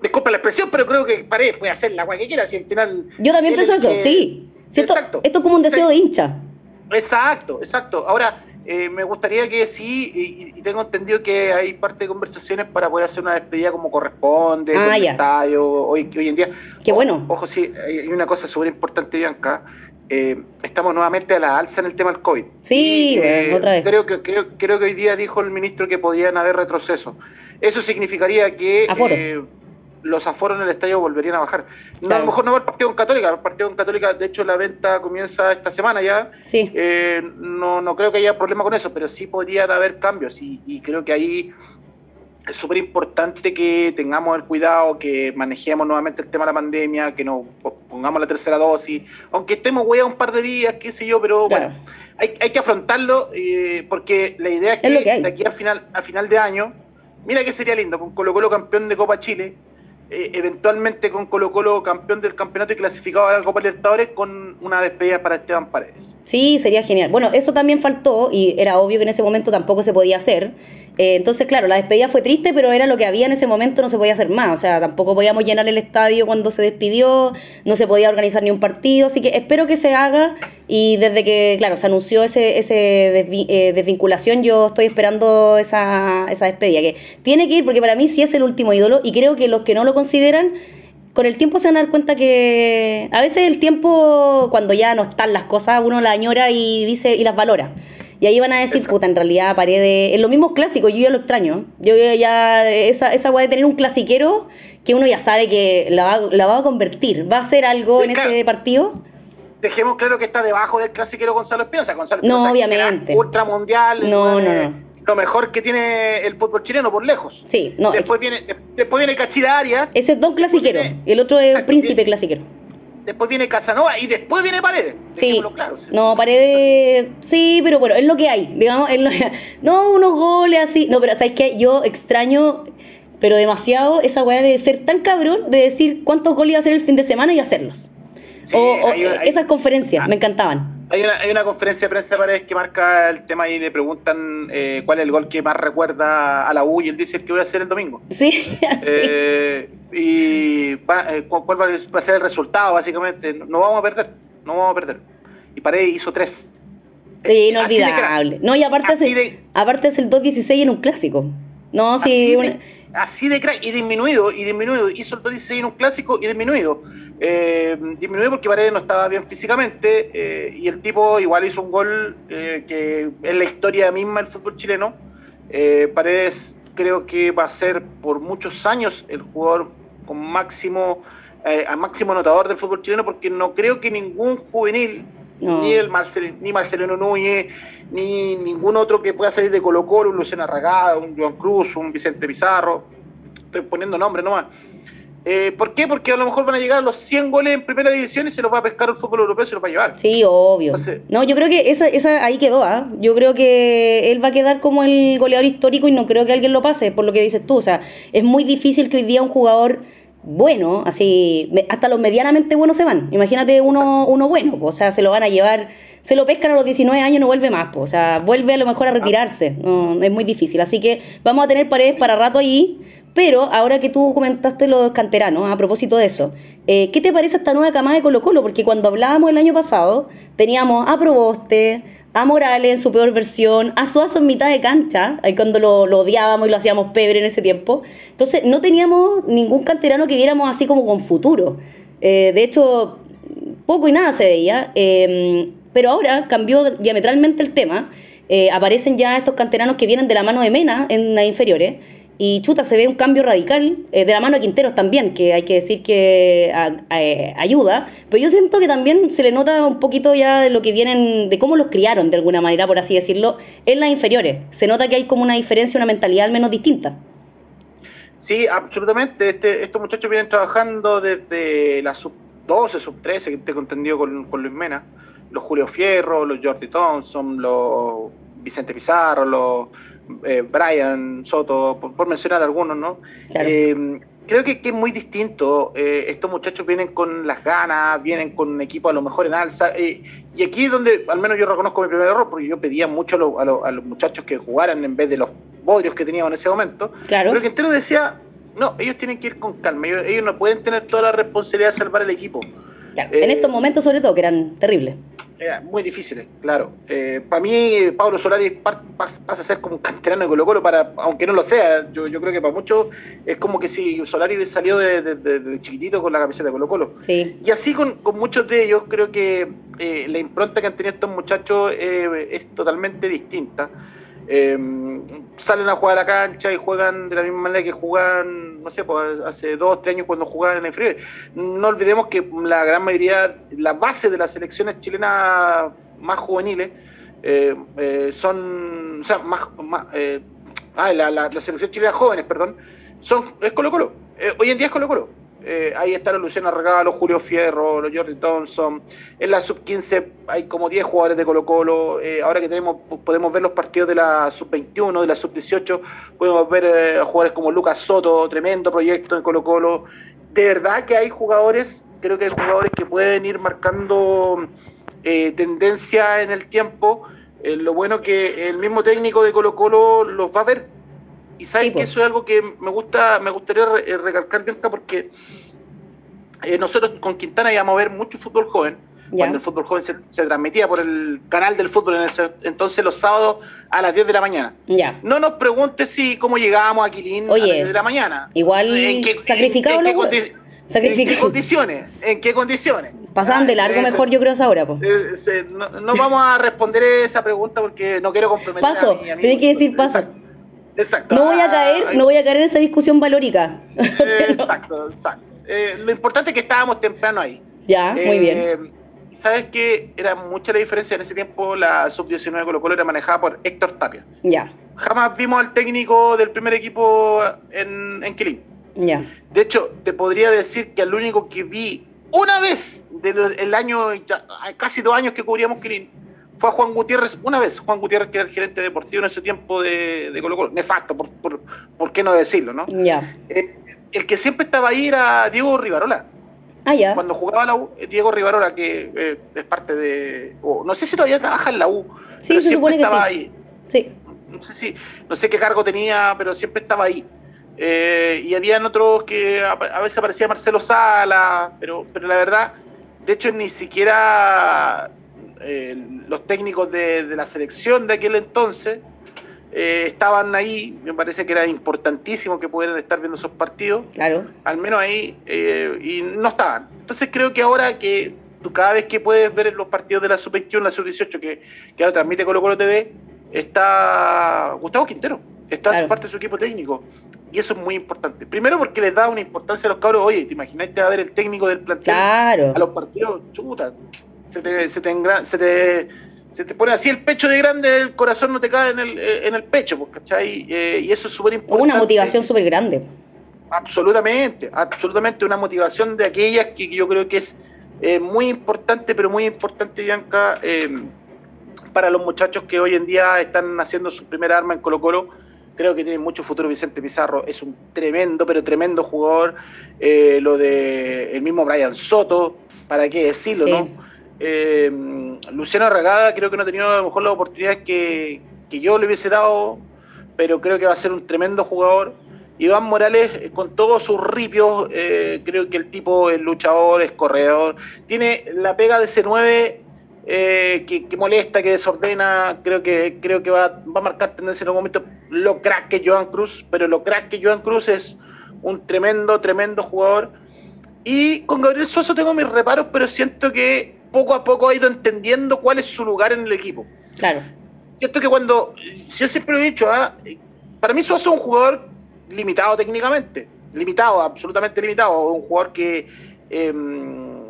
Disculpa la expresión, pero creo que Paredes puede hacer la guay que quiera. Si al final. Yo también pienso eso, sí. exacto. Esto es como un deseo de hincha. Exacto, exacto. Ahora, eh, me gustaría que sí, y, tengo entendido que hay parte de conversaciones para poder hacer una despedida como corresponde, ah, el estadio, hoy, hoy en día. Qué bueno. Ojo, sí, hay una cosa súper importante, Bianca. Eh, estamos nuevamente a la alza en el tema del COVID. Sí, eh, otra vez. Creo que, creo, creo que hoy día dijo el ministro que podían haber retroceso. Eso significaría que eh, los aforos en el estadio volverían a bajar. a lo mejor no va el partido con Católica, el partido con Católica, de hecho la venta comienza esta semana ya. Sí. no, no creo que haya problema con eso, pero sí podrían haber cambios y creo que ahí es súper importante que tengamos el cuidado, que manejemos nuevamente el tema de la pandemia, que nos pongamos la tercera dosis, aunque estemos hueá un par de días, qué sé yo, pero bueno, hay, hay, que afrontarlo eh, porque la idea es que, de aquí al final, al final de año, mira que sería lindo, con Colo Colo campeón de Copa Chile, eh, eventualmente con Colo Colo campeón del campeonato y clasificado a la Copa Libertadores con una despedida para Esteban Paredes. Sí, sería genial. Bueno, eso también faltó y era obvio que en ese momento tampoco se podía hacer. Eh, entonces, claro, la despedida fue triste, pero era lo que había en ese momento, no se podía hacer más. O sea, tampoco podíamos llenar el estadio cuando se despidió, no se podía organizar ni un partido. Así que espero que se haga. Y desde que, claro, se anunció ese, ese eh, desvinculación, yo estoy esperando esa, esa despedida. Que tiene que ir, porque para mí sí es el último ídolo. Y creo que los que no lo consideran con el tiempo se van a dar cuenta que a veces el tiempo, cuando ya no están las cosas, uno las añora y dice y las valora. Y ahí van a decir, puta, en realidad Paredes. En los mismos clásicos, yo ya lo extraño. Yo ya. Esa, esa de tener un clasiquero que uno ya sabe que la va, la va a convertir. Va a hacer algo en ese partido. Dejemos claro que está debajo del clasiquero Gonzalo Espinosa. Gonzalo no, obviamente. Ultramundial. No, no, no. Lo mejor que tiene el fútbol chileno por lejos. Sí, no. Después, viene, después viene Cachida Arias. Ese es Don Clasiquero. y el otro es Príncipe Clasiquero después viene Casanova y después viene Paredes. Sí, no, Paredes, sí, pero bueno, es lo que hay, digamos, no unos goles así, no, pero ¿sabes qué? Yo extraño, pero demasiado esa weá de ser tan cabrón, de decir cuántos goles iba a hacer el fin de semana y hacerlos. o, esas conferencias, ah. me encantaban. Hay una, hay una conferencia de prensa de Paredes que marca el tema y le preguntan eh, cuál es el gol que más recuerda a la U y él dice el que voy a hacer el domingo. Sí, [LAUGHS] eh, y eh, cuál va a ser el resultado, básicamente. No vamos a perder, no vamos a perder. Y Paredes hizo tres. Sí, inolvidable. No, y aparte, es el, aparte es el 2-16 en un clásico. No, sí. Así de, crack, y disminuido, y disminuido. Hizo el 2-16 en un clásico y disminuido. Eh, disminuido porque Paredes no estaba bien físicamente eh, y el tipo igual hizo un gol eh, que es la historia misma del fútbol chileno. Paredes creo que va a ser por muchos años el jugador con máximo, máximo anotador del fútbol chileno porque no creo que ningún juvenil, ni el Marcel, ni Marcelino Núñez, ni ningún otro que pueda salir de Colo Colo, un Luciano Arragada, un Joan Cruz, un Vicente Pizarro, estoy poniendo nombres nomás Eh, ¿Por qué? Porque a lo mejor van a llegar a los 100 goles en primera división y se los va a pescar el fútbol europeo y se los va a llevar. Sí, obvio. no, yo creo que esa, esa ahí quedó, ¿ah? Yo creo que él va a quedar como el goleador histórico y no creo que alguien lo pase, por lo que dices tú. O sea, es muy difícil que hoy día un jugador bueno, así, hasta los medianamente buenos se van. Imagínate uno, uno bueno, o sea, se lo van a llevar, se lo pescan a los 19 años y no vuelve más, o sea, vuelve a lo mejor a retirarse. es muy difícil. Así que vamos a tener paredes para rato ahí pero ahora que tú comentaste los canteranos, a propósito de eso, eh, ¿qué te parece esta nueva camada de Colo Colo? Porque cuando hablábamos el año pasado, teníamos a Proboste, a Morales en su peor versión, a Suazo en mitad de cancha, ahí cuando lo, odiábamos y lo hacíamos pebre en ese tiempo. Entonces, no teníamos ningún canterano que diéramos así como con futuro. Eh, de hecho, poco y nada se veía. Em, pero ahora cambió diametralmente el tema. Eh, aparecen ya estos canteranos que vienen de la mano de Mena en las inferiores y chuta, se ve un cambio radical, eh, de la mano de Quinteros también, que hay que decir que eh, ayuda, pero yo siento que también se le nota un poquito ya de lo que vienen, de cómo los criaron de alguna manera, por así decirlo, en las inferiores. Se nota que hay como una diferencia, una mentalidad al menos distinta. Sí, absolutamente. Este, estos muchachos vienen trabajando desde la sub 12, sub 13, que tengo entendido con, con Luis Mena. Los Julio Fierro, los Jordi Thompson, los Vicente Pizarro, los eh, Brian Soto, por, mencionar algunos, ¿no? Eh, creo que, es muy distinto. Eh, estos muchachos vienen con las ganas, vienen con un equipo a lo mejor en alza. y aquí es donde al menos yo reconozco mi primer error, porque yo pedía mucho a, los muchachos que jugaran en vez de los bodrios que teníamos en ese momento. Claro. Pero que entero decía, no, ellos tienen que ir con calma, ellos, no pueden tener toda la responsabilidad de salvar el equipo. en estos momentos sobre todo, que eran terribles muy difíciles, claro. Eh, para mí, Pablo Solari pasa a ser como un canterano de Colo Colo, para, aunque no lo sea. Yo, creo que para muchos es como que si Solari salió de, chiquitito con la camiseta de Colo Colo. Y así con, muchos de ellos, creo que eh, la impronta que han tenido estos muchachos eh, es totalmente distinta. Salen a jugar a la cancha y juegan de la misma manera que juegan, no sé, pues, hace dos, tres años cuando jugaban en la inferior. No olvidemos que la gran mayoría, la base de las selecciones chilenas más juveniles eh, eh, son, o sea, más, eh, ah, la, la, la, selección chilena jóvenes, perdón, son, es Colo Colo. hoy en día es Colo Colo. Eh, ahí están los Luciano Regalo, Julio Fierro, los Jordi Thompson. En la sub-15 hay como 10 jugadores de Colo Colo. Eh, ahora que tenemos podemos ver los partidos de la sub-21, de la sub-18, podemos ver eh, jugadores como Lucas Soto, tremendo proyecto en Colo Colo. De verdad que hay jugadores, creo que hay jugadores que pueden ir marcando tendencia en el tiempo. lo bueno que el mismo técnico de Colo Colo los va a ver y sabes que eso es algo que me gusta, me gustaría eh, recalcar, porque eh, nosotros con Quintana íbamos a ver mucho fútbol joven. Cuando el fútbol joven se, transmitía por el canal del fútbol, en entonces los sábados a las 10 de la mañana. Ya. No nos preguntes si cómo llegábamos a Quilín a las 10 de la mañana. Igual ¿En qué, sacrificado en, qué, condiciones? ¿En qué condiciones? Pasaban de ah, largo mejor, yo creo, ahora. Pues. no, vamos a responder esa pregunta porque no quiero comprometer paso, a Tiene que decir paso. Exacto. No voy a caer, no voy a caer en esa discusión valórica. [LAUGHS] Exacto, exacto. Eh, lo importante es que estábamos temprano ahí. Ya, muy bien. Eh, Sabes que era mucha la diferencia en ese tiempo, la sub-19 de Colo Colo era manejada por Héctor Tapia. Ya. Jamás vimos al técnico del primer equipo en, en Quilín. Ya. De hecho, te podría decir que el único que vi una vez del año, casi dos años que cubríamos Quilín, fue a Juan Gutiérrez una vez, Juan Gutiérrez que era el gerente deportivo en ese tiempo de, de Colo Colo, nefasto, por, por, por, qué no decirlo, ¿no? Ya. Eh, el que siempre estaba ahí era Diego Rivarola. Ah, ya. Cuando jugaba la U, eh, Diego Rivarola, que eh, es parte de, no sé si todavía trabaja en la U, sí, se supone que sí. ahí. Sí. No sé, si, no sé qué cargo tenía, pero siempre estaba ahí. y habían otros que a, a, veces aparecía Marcelo Sala, pero, pero la verdad, de hecho ni siquiera eh, los técnicos de, la selección de aquel entonces eh, estaban ahí, me parece que era importantísimo que pudieran estar viendo esos partidos, claro. al menos ahí, eh, y no estaban. Entonces creo que ahora que tú cada vez que puedes ver los partidos de la sub-21, la sub-18, que, que, ahora transmite Colo Colo TV, está Gustavo Quintero, está parte de su equipo técnico. Y eso es muy importante. Primero porque les da una importancia a los cabros. Oye, ¿te imaginas a ver el técnico del plantel a los partidos? Chuta, se te, se te, se te, pone así el pecho de grande, el corazón no te cae en el, eh, en el pecho, pues, ¿cachai? Eh, y eso es súper importante. Una motivación súper grande. Absolutamente, absolutamente una motivación de aquellas que yo creo que es eh, muy importante, pero muy importante, Bianca, eh, para los muchachos que hoy en día están haciendo su primera arma en Colo Colo. Creo que tiene mucho futuro Vicente Pizarro, es un tremendo, pero tremendo jugador. Eh, lo de el mismo Brian Soto, para qué decirlo, ¿no? Luciano Arragada creo que no ha tenido a lo mejor la oportunidad que, que yo le hubiese dado, pero creo que va a ser un tremendo jugador. Iván Morales, eh, con todos sus ripios, eh, creo que el tipo es luchador, es corredor, tiene la pega de C9 eh, que, molesta, que desordena, creo que, creo que va, va, a marcar tendencia en algún momento. Lo crack que Joan Cruz, pero lo crack que Joan Cruz es un tremendo, tremendo jugador. Y con Gabriel Suazo tengo mis reparos, pero siento que poco a poco ha ido entendiendo cuál es su lugar en el equipo. Claro. Siento que cuando, yo siempre lo he dicho, ¿ah? para mí Suazo es un jugador limitado técnicamente, limitado, absolutamente limitado, un jugador que em,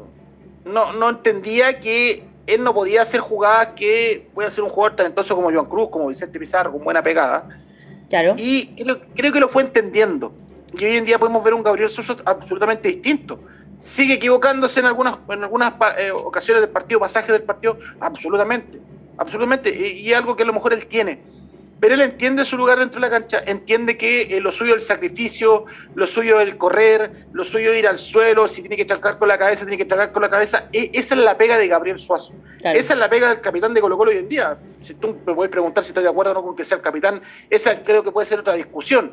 no, no entendía que él no podía hacer jugadas que puede ser un jugador talentoso como Joan Cruz, como Vicente Pizarro, con buena pegada. Claro. Y creo, que lo fue entendiendo. Y hoy en día podemos ver un Gabriel Soso absolutamente distinto. Sigue equivocándose en algunas, en algunas eh, ocasiones del partido, pasajes del partido, absolutamente. Absolutamente. Y, y algo que a lo mejor él tiene pero él entiende su lugar dentro de la cancha, entiende que eh, lo suyo es el sacrificio, lo suyo es el correr, lo suyo es ir al suelo, si tiene que tracar con la cabeza, tiene que tracar con la cabeza. E, esa es la pega de Gabriel Suazo. Esa es la pega del capitán de Colo Colo hoy en día. Si tú me puedes preguntar si estoy de acuerdo o no con que sea el capitán, esa creo que puede ser otra discusión.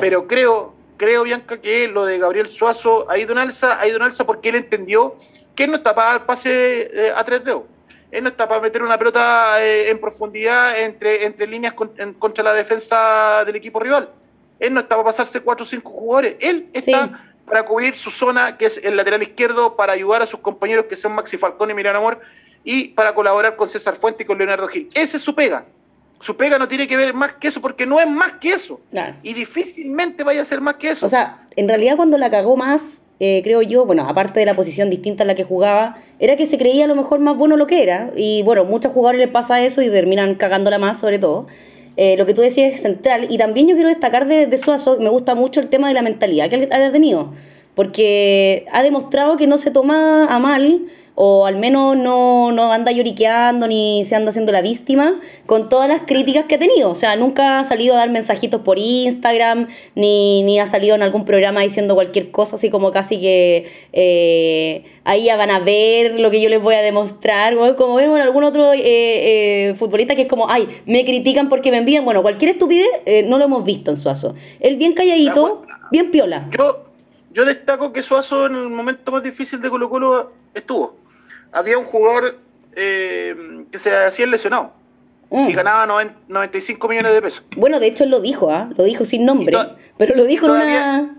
Pero creo, creo, Bianca, que lo de Gabriel Suazo ha ido en alza, ha ido en alza porque él entendió que no está para el pase eh, a tres dedos él no está para meter una pelota eh, en profundidad entre, entre líneas contra la defensa del equipo rival. Él no está para pasarse cuatro o cinco jugadores. Él está para cubrir su zona, que es el lateral izquierdo, para ayudar a sus compañeros que son Maxi Falcón y Milán Amor, y para colaborar con César Fuente y con Leonardo Gil. Ese es su pega. Su pega no tiene que ver más que eso, porque no es más que eso. Y difícilmente vaya a ser más que eso. O sea, en realidad cuando la cagó más eh, creo yo, bueno, aparte de la posición distinta en la que jugaba, era que se creía a lo mejor más bueno lo que era. Y bueno, muchos jugadores les pasa eso y terminan cagándola más, sobre todo. Eh, lo que tú decías es central. Y también yo quiero destacar de, de Suazo, me gusta mucho el tema de la mentalidad que ha tenido. Porque ha demostrado que no se toma a mal o al menos no, no anda lloriqueando ni se anda haciendo la víctima con todas las críticas que ha tenido. O sea, nunca ha salido a dar mensajitos por Instagram, ni, ni ha salido en algún programa diciendo cualquier cosa, así como casi que eh, ahí ya van a ver lo que yo les voy a demostrar. como vemos en algún otro eh, eh, futbolista que es como, ay, me critican porque me envían. Bueno, cualquier estupidez no lo hemos visto en Suazo. Él bien calladito, bien piola. Yo, yo destaco que Suazo en el momento más difícil de Colo Colo estuvo había un jugador eh, que se hacía lesionado y mm. ganaba 95 millones de pesos. Bueno, de hecho él lo dijo, ¿ah? lo dijo sin nombre, pero lo dijo en una...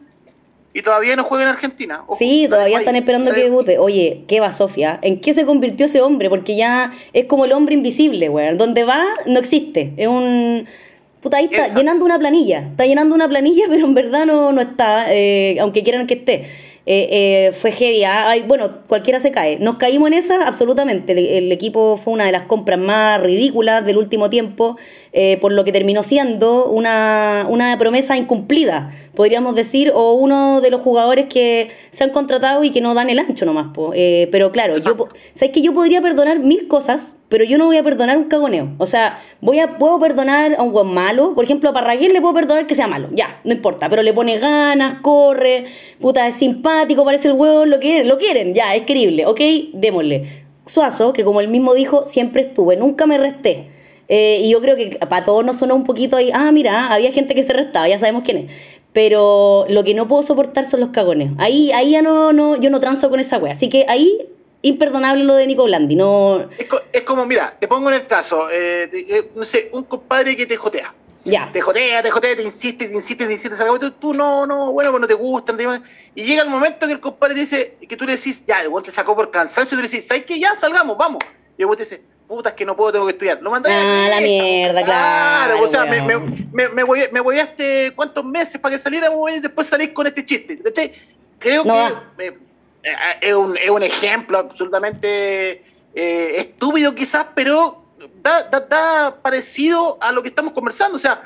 Y todavía no juega en Argentina. sí, todavía están esperando que debute. Oye, ¿qué va Sofía? ¿En qué se convirtió ese hombre? Porque ya es como el hombre invisible, güey. Donde va, no existe. Es un... Puta, ahí está, llenando una planilla. Está llenando una planilla, [LAUGHS] pero en verdad no, no está, eh, aunque quieran que esté. Eh, eh, fue heavy. ¿ah? bueno, cualquiera se cae. Nos caímos en esa, absolutamente. El, equipo fue una de las compras más ridículas del último tiempo, eh, por lo que terminó siendo una, una promesa incumplida podríamos decir, o uno de los jugadores que se han contratado y que no dan el ancho nomás. Eh, pero claro, yo, sabes que yo podría perdonar mil cosas, pero yo no voy a perdonar un cagoneo. O sea, voy a, puedo perdonar a un buen malo. Por ejemplo, a Parraguel le puedo perdonar que sea malo, ya, no importa, pero le pone ganas, corre, puta, es simpático, parece el huevo, lo quieren, lo quieren, ya, es querible, ok, démosle. Suazo, que como él mismo dijo, siempre estuve, nunca me resté. Eh, y yo creo que para todos nos sonó un poquito ahí, ah, mira, había gente que se restaba, ya sabemos quién es pero lo que no puedo soportar son los cagones. Ahí, ahí ya no, no, yo no transo con esa wea. Así que ahí, imperdonable lo de Nico Blandi. No... Es, como, mira, te pongo en el caso, eh, eh, no sé, un compadre que te jotea. Ya. Te jotea, te jotea, te insiste, te insiste, te insiste, tú, tú no, no, bueno, pues no te gustan. y llega el momento que el compadre dice, que tú le decís, ya, el te sacó por cansancio, y tú le decís, ¿sabes qué? Ya, salgamos, vamos. Y el te dice, puta, es que no puedo, tengo que estudiar. Lo ah, la mierda, claro. o sea, me, me, me, voy, me voy hasta cuántos meses para que saliera y después salir con este chiste. ¿cachai? Creo que eh, eh, es, un, es un ejemplo absolutamente eh, estúpido quizás, pero da, da, da, parecido a lo que estamos conversando. O sea,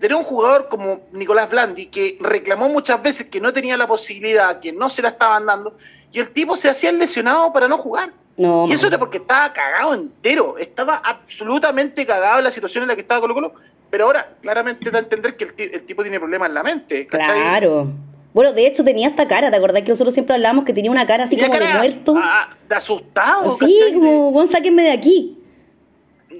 tener un jugador como Nicolás Blandi, que reclamó muchas veces que no tenía la posibilidad, que no se la estaban dando, y el tipo se hacía lesionado para no jugar. Y eso era porque estaba cagado entero, estaba absolutamente cagado en la situación en la que estaba Colo Colo, pero ahora claramente da a entender que el, tipo tiene problemas en la mente. Claro. Bueno, de hecho tenía esta cara, ¿te acordás que nosotros siempre hablábamos que tenía una cara así como de muerto? Ah, de asustado. Sí, como, bueno, sáquenme de aquí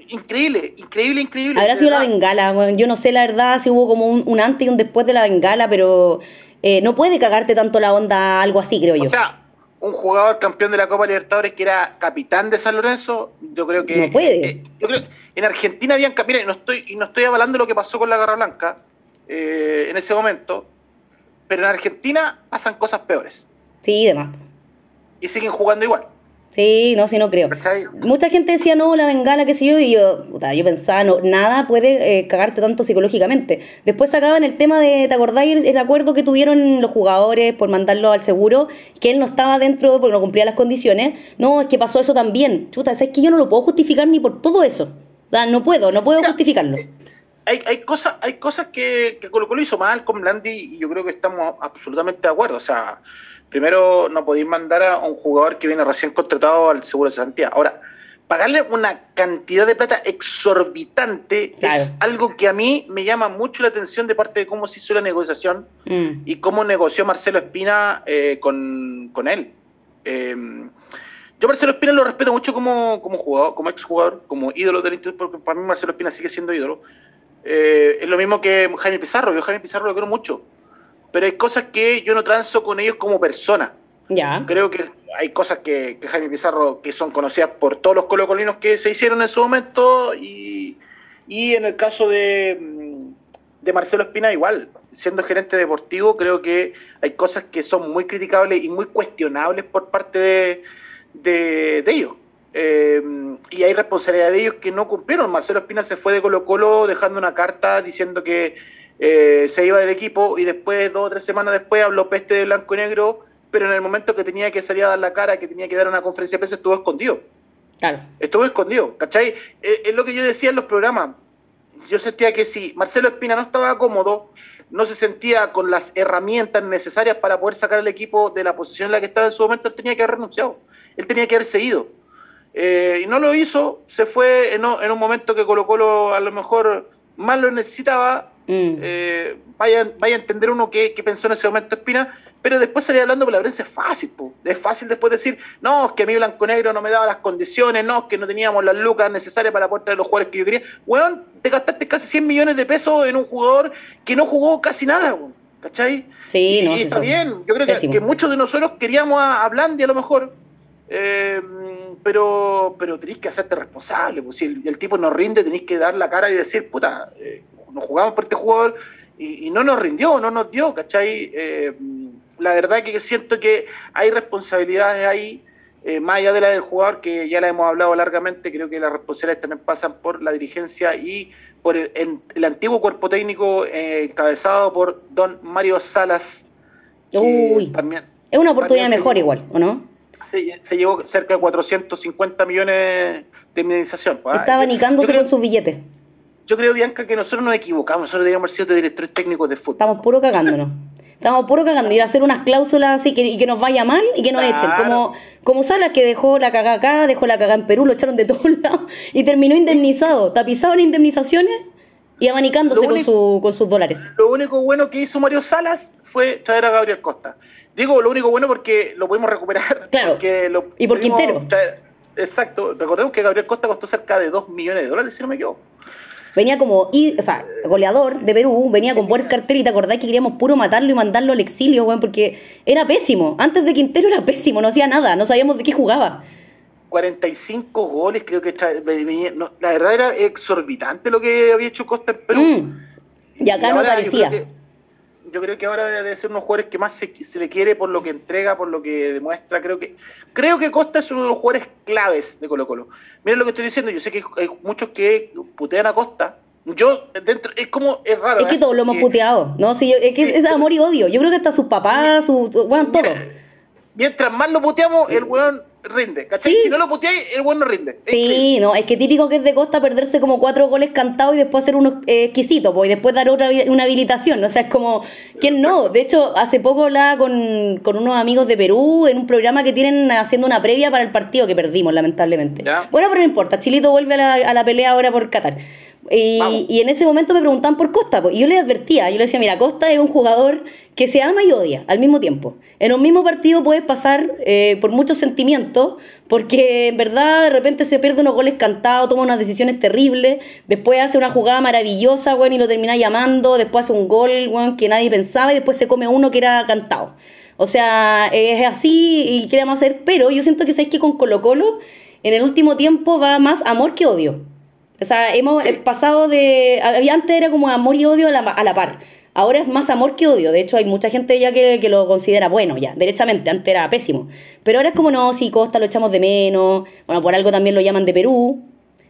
increíble, increíble, increíble. Habrá sido la bengala, yo no sé la verdad si hubo como un, antes y un después de la bengala, pero eh, no puede cagarte tanto la onda algo así, creo yo. O sea, un jugador campeón de la Copa Libertadores que era capitán de San Lorenzo, yo creo que... No puede. Eh, yo creo en Argentina habían... Mira, no estoy, y no estoy avalando lo que pasó con la Garra Blanca eh, en ese momento, pero en Argentina pasan cosas peores. Sí, demás. Y siguen jugando igual. Sí, no, sí, no creo. Mucha gente decía, no, la bengala, qué sé yo, y yo, yo pensaba, no, nada puede eh, cagarte tanto psicológicamente. Después sacaban el tema de, ¿te acordáis el, acuerdo que tuvieron los jugadores por mandarlo al seguro? Que él no estaba dentro porque no cumplía las condiciones. No, es que pasó eso también. Chuta, es que yo no lo puedo justificar ni por todo eso. O sea, no puedo, no puedo justificarlo. Eh, hay, hay, cosas, hay cosas que, que Colo Colo hizo mal con Blandi y yo creo que estamos absolutamente de acuerdo. O sea, primero no podéis mandar a un jugador que viene recién contratado al seguro de Santiago. Ahora, pagarle una cantidad de plata exorbitante es algo que a mí me llama mucho la atención de parte de cómo se hizo la negociación mm. y cómo negoció Marcelo Espina eh, con, él. Em, yo Marcelo Espina lo respeto mucho como, como jugador, como exjugador, como ídolo del Instituto, porque para mí Marcelo Espina sigue siendo ídolo. Eh, es lo mismo que Jaime Pizarro, yo Jaime Pizarro lo quiero mucho pero hay cosas que yo no transo con ellos como persona. Ya. Creo que hay cosas que, Jaime Pizarro que son conocidas por todos los colocolinos que se hicieron en su momento y, en el caso de, mm, de Marcelo Espina igual. Siendo gerente deportivo, creo que hay cosas que son muy criticables y muy cuestionables por parte de, de, ellos. Eh, y hay responsabilidad de ellos que no cumplieron. Marcelo Espina se fue de Colo Colo dejando una carta diciendo que eh, se iba del equipo y después, dos o tres semanas después, habló peste de blanco y negro, pero en el momento que tenía que salir a dar la cara, que tenía que dar una conferencia de prensa, estuvo escondido. Claro. Estuvo escondido, ¿cachai? Eh, es lo que yo decía en los programas. Yo sentía que si Marcelo Espina no estaba cómodo, no se sentía con las herramientas necesarias para poder sacar al equipo de la posición en la que estaba en su momento, él tenía que haber renunciado. Él tenía que haber seguido. Eh, y no lo hizo, se fue en, en un momento que Colo Colo a lo mejor más lo necesitaba Mm. Eh, vaya, vaya a entender uno qué, pensó en ese momento Espina, pero después salir hablando por la prensa es fácil, es fácil después decir, no, es que a mí Blanco Negro no me daba las condiciones, no, es que no teníamos las lucas necesarias para poder traer los jugadores que yo quería. Weón, te gastaste casi 100 millones de pesos en un jugador que no jugó casi nada, ¿cachai? Sí, y, está bien, yo creo que, muchos de nosotros queríamos a, a Blandi a lo mejor, eh, pero, pero tenéis que hacerte responsable, pues si el, tipo no rinde, tenéis que dar la cara y decir, puta, eh, nos jugamos por este jugador y, no nos rindió, no nos dio, ¿cachai? Eh, la verdad que siento que hay responsabilidades ahí, eh, más allá de la del jugador, que ya la hemos hablado largamente, creo que las responsabilidades también pasan por la dirigencia y por el, antiguo cuerpo técnico eh, encabezado por don Mario Salas. Uy, también, es una oportunidad mejor igual, ¿o no? Se, se, llevó cerca de 450 millones de indemnización. Pues, ah, Estaba nicándose con sus billetes yo creo, Bianca, que nosotros nos equivocamos. Nosotros deberíamos haber sido directores técnicos de fútbol. Estamos puro cagándonos. Estamos puro cagando. Ir a hacer unas cláusulas así que, y que nos vaya mal y que nos echen. Como, como Salas que dejó la cagada acá, dejó la cagada en Perú, lo echaron de todos [LAUGHS] lados y terminó indemnizado, tapizado en indemnizaciones y abanicándose con, su, con sus dólares. Lo único bueno que hizo Mario Salas fue traer a Gabriel Costa. Digo lo único bueno porque lo pudimos recuperar. [LAUGHS] Claro. y por Quintero. Exacto. Recordemos que Gabriel Costa costó cerca de 2 millones de dólares, si no me equivoco. Venía como, o sea, goleador de Perú, venía con buen cartel y te acordás que queríamos puro matarlo y mandarlo al exilio, weón, porque era pésimo. Antes de Quintero era pésimo, no hacía nada, no sabíamos de qué jugaba. 45 goles, creo que la verdad era exorbitante lo que había hecho Costa en Perú. Mm. Y acá no parecía yo creo que ahora debe ser unos jugadores que más se, le quiere por lo que entrega, por lo que demuestra. Creo que creo que Costa es uno de los jugadores claves de Colo Colo. Miren lo que estoy diciendo, yo sé que hay muchos que putean a Costa. Yo, dentro, es como, es raro. Es que ¿eh? todos lo hemos puteado, ¿no? Sí, es que es amor y odio. Yo creo que hasta sus papás, su, bueno, todo. Mientras más lo puteamos, el weón rinde. ¿cachai? Si no lo puteáis, el bueno rinde. sí, no, es que típico que es de Costa perderse como cuatro goles cantados y después hacer unos eh, exquisitos, pues, y después dar otra una habilitación. O sea, es como, ¿quién no? De hecho, hace poco hablaba con, con unos amigos de Perú en un programa que tienen haciendo una previa para el partido que perdimos, lamentablemente. Bueno, pero no importa, Chilito vuelve a la, a la pelea ahora por Qatar. Y, en ese momento me preguntaban por Costa, y yo le advertía, yo le decía, mira, Costa es un jugador que se ama y odia al mismo tiempo. En un mismo partido puedes pasar eh, por muchos sentimientos, porque en verdad de repente se pierde unos goles cantados, toma unas decisiones terribles, después hace una jugada maravillosa, bueno, y lo termina llamando, después hace un gol, bueno, que nadie pensaba, y después se come uno que era cantado. O sea, es así y queremos hacer, pero yo siento que sabéis que con Colo Colo en el último tiempo va más amor que odio. O sea, hemos pasado de. Antes era como amor y odio a la, a la, par. Ahora es más amor que odio. De hecho, hay mucha gente ya que, que, lo considera bueno, ya, derechamente. Antes era pésimo. Pero ahora es como, no, si Costa lo echamos de menos. Bueno, por algo también lo llaman de Perú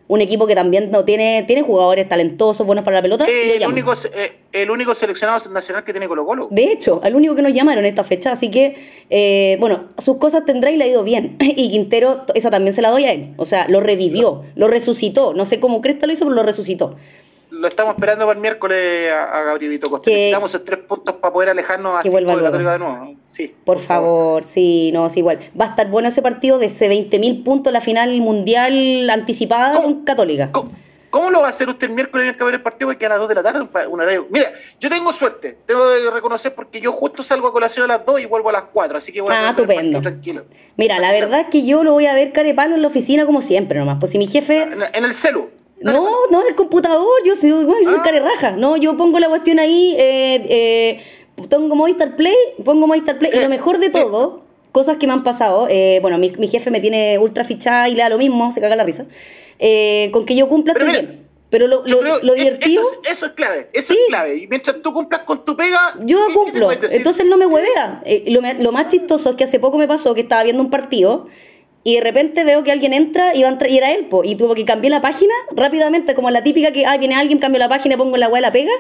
un equipo que también no tiene, tiene jugadores talentosos, buenos para la pelota. el, único, eh, el único seleccionado nacional que tiene Colo Colo. De hecho, el único que nos llamaron esta fecha, así que, eh, bueno, sus cosas tendrá y le ha ido bien. [LAUGHS] Y Quintero, esa también se la doy a él. O sea, lo revivió, lo resucitó. No sé cómo Cresta lo hizo, pero lo resucitó lo estamos esperando para el miércoles a, Gabrielito Costa. Necesitamos esos tres puntos para poder alejarnos a que vuelva de Católica de nuevo. Sí, por, favor, sí, no, es igual. Va a estar bueno ese partido de ese 20.000 puntos, la final mundial anticipada con Católica. ¿Cómo? lo va a hacer usted el miércoles en que ver el partido? Porque a las 2 de la tarde, un horario. Mira, yo tengo suerte, tengo que reconocer porque yo justo salgo a colación a las 2 y vuelvo a las 4, así que voy a ah, estupendo. tranquilo. Mira, la verdad es que yo lo voy a ver carepalo en la oficina como siempre nomás, pues si mi jefe... en el celu. No, no, en el computador, yo soy, bueno, soy ah. raja. No, yo pongo la cuestión ahí, eh, eh, pongo Movistar Play, pongo Movistar Play. Y lo mejor de todo, cosas que me han pasado, eh, bueno, mi, jefe me tiene ultra fichada y le da lo mismo, se caga la risa, eh, con que yo cumpla estoy bien. Pero lo, lo, divertido. Eso, es clave, eso es clave. Y mientras tú cumplas con tu pega. Yo cumplo. Entonces no me huevea. lo, lo, más chistoso es que hace poco me pasó que estaba viendo un partido y de repente veo que alguien entra y, va a y era él, y tuvo que cambiar la página rápidamente, como la típica que, ah, viene alguien, cambio la página, pongo la weá, la pega,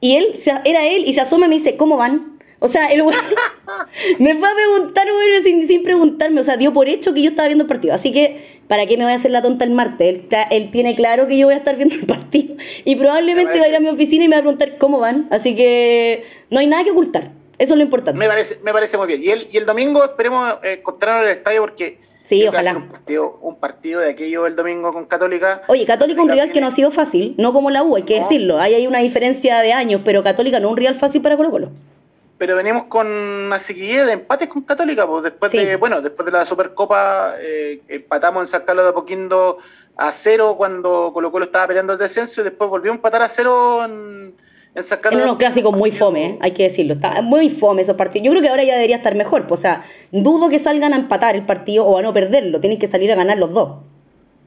y él, era él, y se asoma y me dice, ¿cómo van? O sea, el weón [LAUGHS] me fue a preguntar, sin, sin, preguntarme, o sea, dio por hecho que yo estaba viendo el partido, así que, ¿para qué me voy a hacer la tonta el martes? Él, él tiene claro que yo voy a estar viendo el partido, [LAUGHS] y probablemente va a ir a mi oficina y me va a preguntar cómo van, así que no hay nada que ocultar, eso es lo importante. Me parece, me parece muy bien, y el, y el domingo esperemos eh, encontrarnos en el estadio porque Sí, ojalá. Un partido, un partido de aquello el domingo con Católica. Oye, Católica un rival que no ha sido fácil, no como la U, hay que decirlo. Hay ahí una diferencia de años, pero Católica no es un rival fácil para Colo Colo. Pero venimos con una sequía de empates con Católica, pues después de, bueno, después de la Supercopa eh, empatamos en San Carlos de Apoquindo a cero cuando Colo Colo estaba peleando el descenso y después volvió a empatar a cero en en unos clásicos muy fome, ¿eh? hay que decirlo. Está muy fome esos partidos. Yo creo que ahora ya debería estar mejor. Pues, o sea, dudo que salgan a empatar el partido o a no perderlo. Tienen que salir a ganar los dos.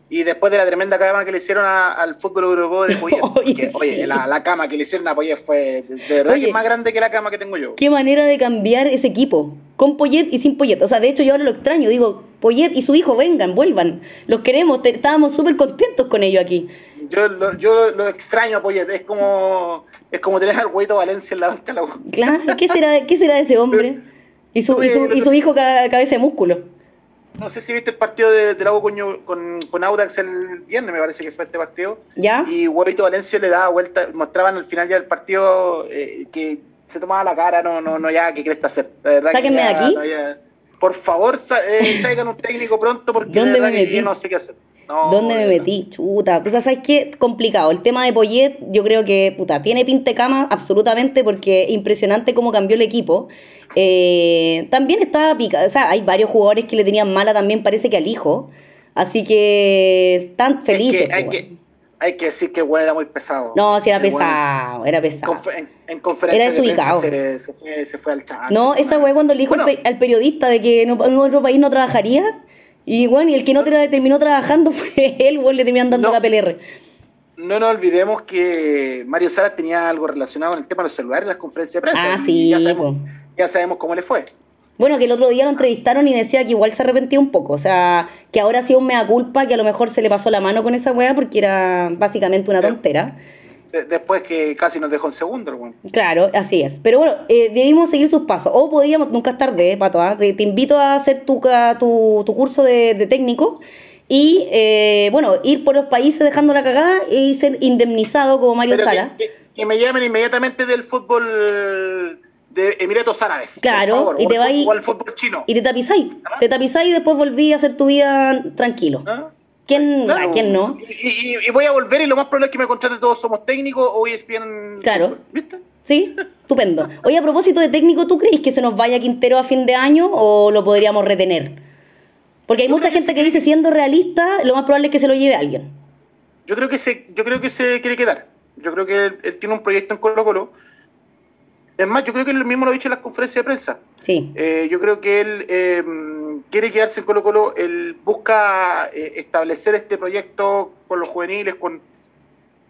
Y después de la tremenda cama que le hicieron al fútbol europeo de Poyet. [LAUGHS] oye, la, cama que le hicieron a Poyet fue de verdad que es más grande que la cama que tengo yo. Qué manera de cambiar ese equipo. Con Poyet y sin Poyet. O sea, de hecho, yo ahora lo extraño. Digo, Poyet y su hijo, vengan, vuelvan. Los queremos. Estábamos súper contentos con ellos aquí. Yo lo, yo lo extraño a Poyet. Es como es como tener al Hueito Valencia en la banca. Claro, ¿qué será, ¿qué será de ese hombre? Y su, y su, y su hijo cabeza de músculo. No sé si viste el partido de, de con, con, Audax el viernes, me parece que fue este partido. ¿Ya? Y Huevito Valencia le daba vuelta, mostraban al final ya del partido eh, que se tomaba la cara, no, no, no, ya, ¿qué crees hacer? Sáquenme de aquí. por favor, eh, traigan un técnico pronto porque ¿Dónde me yo no sé qué hacer. ¿Dónde me metí? Chuta. Pues, ¿sabes qué? Complicado. El tema de Poyet, yo creo que, puta, tiene pinte cama absolutamente porque impresionante cómo cambió el equipo. Eh, también estaba pica. O sea, hay varios jugadores que le tenían mala también, parece que al hijo. Así que están felices. hay, pues, que, hay que decir que bueno era muy pesado. No, sí era pesado, era pesado. En, conferencia era desubicado. Se, fue, se, fue, al chat. No, esa weá cuando le dijo al, periodista de que en otro país no trabajaría y bueno, y el que no terminó trabajando [LAUGHS] fue él, bueno, le terminan dando la PLR. No nos olvidemos que Mario Salas tenía algo relacionado con el tema de los celulares, las conferencias de prensa. Ah, sí, ya sabemos, ya sabemos cómo le fue. Bueno, que el otro día lo entrevistaron y decía que igual se arrepentía un poco. O sea, que ahora sí un mea culpa, que a lo mejor se le pasó la mano con esa weá porque era básicamente una tontera. Después que casi nos dejó en segundo. Bueno. Claro, así es. Pero bueno, eh, debimos seguir sus pasos. O podíamos, nunca es tarde, Pato, ¿ah? te, invito a hacer tu, tu, tu curso de, técnico y, eh, bueno, ir por los países dejando la cagada y ser indemnizado como Mario Sala. Que, me llamen inmediatamente del fútbol de Emiratos Árabes. Claro, y te vas o al fútbol chino. Y te tapizáis. ¿Ah? Te tapizáis y después volví a hacer tu vida tranquilo. ¿Ah? ¿Quién, ¿quién no? Y, voy a volver y lo más probable es que me contrate todos somos técnicos o ESPN. Claro. ¿Viste? Sí, estupendo. Oye, a propósito de técnico, ¿tú crees que se nos vaya Quintero a fin de año o lo podríamos retener? Porque hay mucha gente que, dice, siendo realista, lo más probable es que se lo lleve alguien. Yo creo que se, yo creo que se quiere quedar. Yo creo que él, tiene un proyecto en Colo Colo. Es más, yo creo que él mismo lo ha dicho en las conferencias de prensa. Sí. Eh, yo creo que él eh, quiere quedarse en Colo Colo, él busca eh, establecer este proyecto con los juveniles, con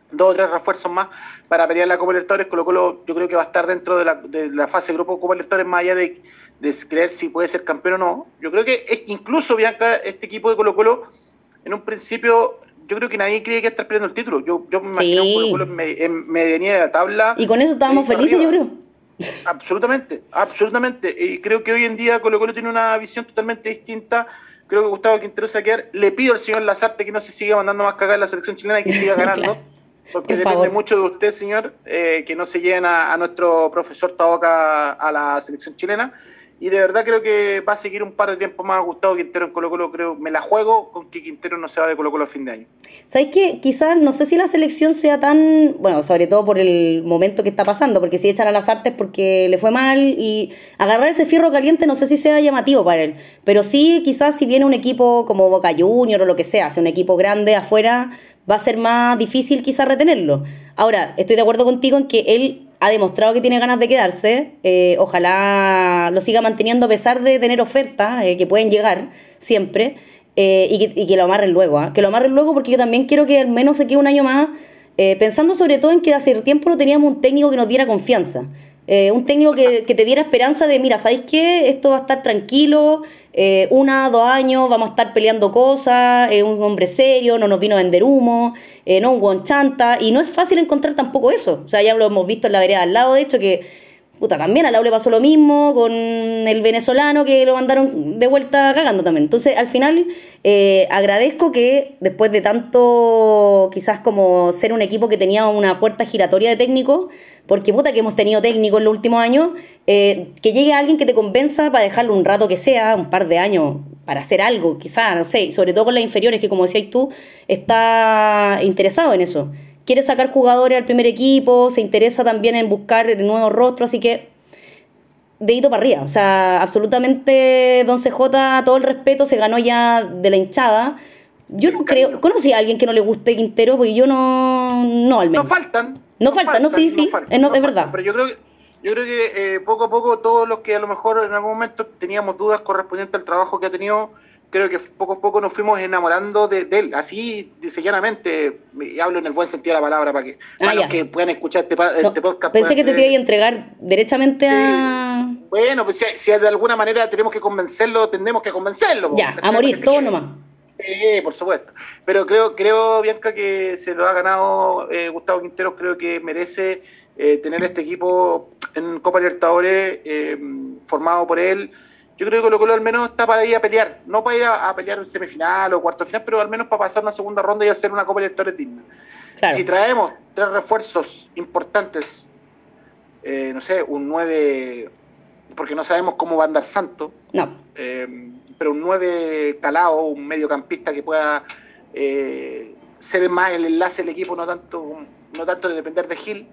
dos o tres refuerzos más para pelear la Copa Libertadores. Colo Colo yo creo que va a estar dentro de la, de la fase de grupo Copa Libertadores más allá de, de, creer si puede ser campeón o no. Yo creo que es, incluso Bianca, este equipo de Colo Colo, en un principio yo creo que nadie cree que estar perdiendo el título. Yo, yo me imagino Colo Colo en, medianía de la tabla. Y con eso estábamos felices, yo creo. Absolutamente, absolutamente. Y creo que hoy en día Colo Colo tiene una visión totalmente distinta. Creo que Gustavo Quintero se va a quedar. Le pido al señor Lazarte que no se siga mandando más cagar en la selección chilena y que siga [LAUGHS] ganando. Porque depende mucho de usted, señor, eh, que no se lleven a, a nuestro profesor Taoca a la selección chilena y de verdad creo que va a seguir un par de tiempo más Gustavo Quintero en Colo Colo, creo, me la juego con que Quintero no se va de Colo Colo a fin de año. ¿Sabéis que quizás, no sé si la selección sea tan, bueno, sobre todo por el momento que está pasando, porque si echan a las artes porque le fue mal y agarrar ese fierro caliente no sé si sea llamativo para él, pero sí quizás si viene un equipo como Boca Junior o lo que sea, sea un equipo grande afuera, va a ser más difícil quizás retenerlo. Ahora, estoy de acuerdo contigo en que él ha demostrado que tiene ganas de quedarse. Eh, ojalá lo siga manteniendo a pesar de tener ofertas eh, que pueden llegar siempre eh, y, que, lo amarren luego. ¿ah? Que lo amarren luego porque yo también quiero que al menos se quede un año más, pensando sobre todo en que hace tiempo no teníamos un técnico que nos diera confianza. un técnico que, que, te diera esperanza de, mira, ¿sabéis qué? Esto va a estar tranquilo, eh, una, dos años vamos a estar peleando cosas, es un hombre serio, no nos vino a vender humo, eh, no un buen chanta, y no es fácil encontrar tampoco eso. O sea, ya lo hemos visto en la vereda al lado, de hecho, que puta, también a Lau le pasó lo mismo con el venezolano que lo mandaron de vuelta cagando también. Entonces, al final, eh, agradezco que después de tanto, quizás como ser un equipo que tenía una puerta giratoria de técnicos, porque puta que hemos tenido técnicos en los últimos años, eh, que llegue alguien que te convenza para dejarlo un rato que sea, un par de años, para hacer algo, quizá, no sé, sobre todo con las inferiores, que como decías tú, está interesado en eso. Quiere sacar jugadores al primer equipo, se interesa también en buscar nuevos rostros, así que dedito para arriba. O sea, absolutamente Don CJ, todo el respeto, se ganó ya de la hinchada. Yo no creo, ¿conocí a alguien que no le guste Quintero? Porque yo no, no al menos. No faltan. No, faltan, no, sí, sí, es, verdad. Pero yo creo que yo creo que eh, poco a poco todos los que a lo mejor en algún momento teníamos dudas correspondientes al trabajo que ha tenido, creo que poco a poco nos fuimos enamorando de, él, así llanamente, y hablo en el buen sentido de la palabra para que, ah, los que puedan escuchar este, este podcast. Pensé que te iba a entregar derechamente a... Bueno, pues si, de alguna manera tenemos que convencerlo, tendremos que convencerlo. Ya, a morir, todo nomás. Sí, por supuesto. Pero creo, creo, Bianca, que se lo ha ganado eh, Gustavo Quintero, creo que merece eh, tener este equipo en Copa Libertadores eh, formado por él. Yo creo que Colo Colo al menos está para ir a pelear, no para ir a, pelear en semifinal o cuarto final, pero al menos para pasar una segunda ronda y hacer una Copa Libertadores digna. Si traemos tres refuerzos importantes, eh, no sé, un 9, porque no sabemos cómo va a andar Santo, no. pero un 9 talado, un mediocampista que pueda ser más el enlace del equipo, no tanto, no tanto de depender de Gil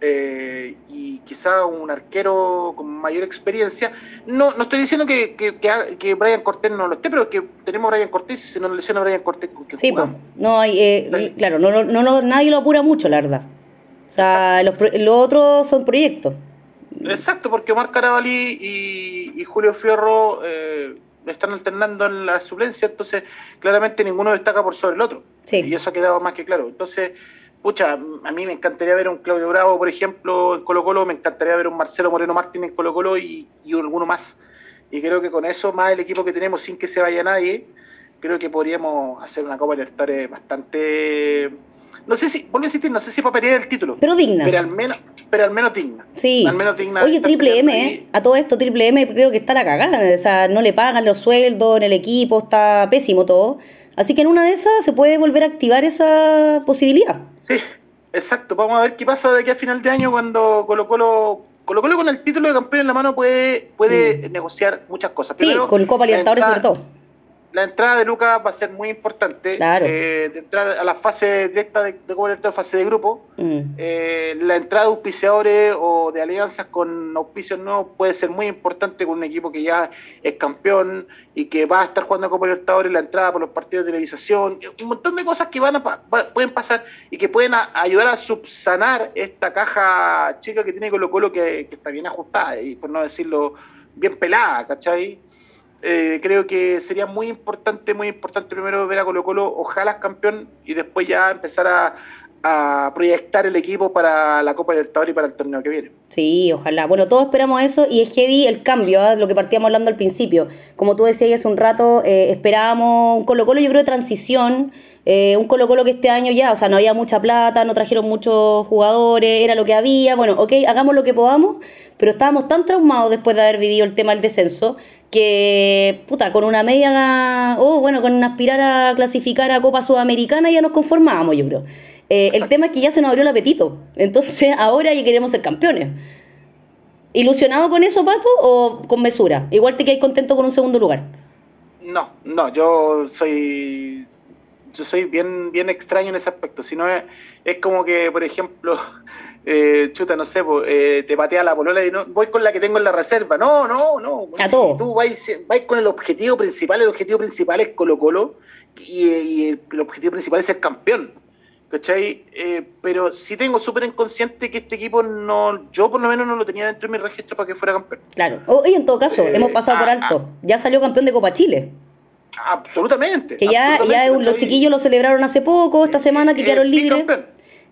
eh, y quizá un arquero con mayor experiencia. No, no estoy diciendo que, que, Brian Cortés no lo esté, pero que tenemos a Brian Cortés y si no lesiona a Brian Cortés, ¿con Sí, pues, no hay, eh, claro, no, no, no, nadie lo apura mucho, la verdad. O sea, los, otros son proyectos. Exacto, porque Omar Carabalí y, Julio Fierro eh, están alternando en la suplencia, entonces claramente ninguno destaca por sobre el otro. Y eso ha quedado más que claro. Entonces, pucha, a mí me encantaría ver un Claudio Bravo, por ejemplo, en Colo Colo, me encantaría ver un Marcelo Moreno Martín en Colo Colo y, alguno más. Y creo que con eso, más el equipo que tenemos sin que se vaya nadie, creo que podríamos hacer una Copa Libertadores bastante no sé si, vuelvo a insistir, no sé si para el título. Pero digna. Pero al menos, pero al menos digna. Sí. Al menos digna. Oye, Triple M, eh, a todo esto Triple M creo que está la cagada. O sea, no le pagan los sueldos en el equipo, está pésimo todo. Así que en una de esas se puede volver a activar esa posibilidad. Sí, exacto. Vamos a ver qué pasa de aquí a final de año cuando Colo Colo Colo Colo con el título de campeón en la mano puede, puede negociar muchas cosas. Sí, con Copa Libertadores sobre todo la entrada de Lucas va a ser muy importante. Claro. Eh, de entrar a la fase directa de, de fase de grupo. Mm. Eh, la entrada de auspiciadores o de alianzas con auspicios nuevos puede ser muy importante con un equipo que ya es campeón y que va a estar jugando Copa Libertadores, la entrada por los partidos de televisación, un montón de cosas que van a, pueden pasar y que pueden ayudar a subsanar esta caja chica que tiene Colo Colo que, que está bien ajustada y por no decirlo bien pelada, ¿cachai? Eh, creo que sería muy importante, muy importante primero ver a Colo Colo, ojalá campeón, y después ya empezar a, proyectar el equipo para la Copa Libertadores y para el torneo que viene. Sí, ojalá. Bueno, todos esperamos eso y es heavy el cambio, ¿ah? lo que partíamos hablando al principio. Como tú decías hace un rato, eh, esperábamos un Colo Colo, yo creo, de transición. Eh, un Colo Colo que este año ya, o sea, no había mucha plata, no trajeron muchos jugadores, era lo que había. Bueno, ok, hagamos lo que podamos, pero estábamos tan traumados después de haber vivido el tema del descenso que, puta, con una media, o oh, bueno, con aspirar a clasificar a Copa Sudamericana ya nos conformábamos, yo creo. Eh, el [LAUGHS] tema es que ya se nos abrió el apetito, entonces [LAUGHS] ahora ya queremos ser campeones. ¿Ilusionado con eso, Pato, o con mesura? Igual te quedas contento con un segundo lugar. No, no, yo soy yo soy bien bien extraño en ese aspecto. Si no es, es como que, por ejemplo, [LAUGHS] eh, chuta, no sé, eh, te patea la polola y no, voy con la que tengo en la reserva. No, no, no. A todo. Tú vais, con el objetivo principal, el objetivo principal es Colo Colo y, el, objetivo principal es ser campeón. ¿Cachai? Eh, pero sí tengo súper inconsciente que este equipo no, yo por lo menos no lo tenía dentro de mi registro para que fuera campeón. Claro. y en todo caso, hemos pasado por ah, alto. Ah. ya salió campeón de Copa Chile. Absolutamente. Que ya, ya los chiquillos lo celebraron hace poco, esta semana que quedaron libres.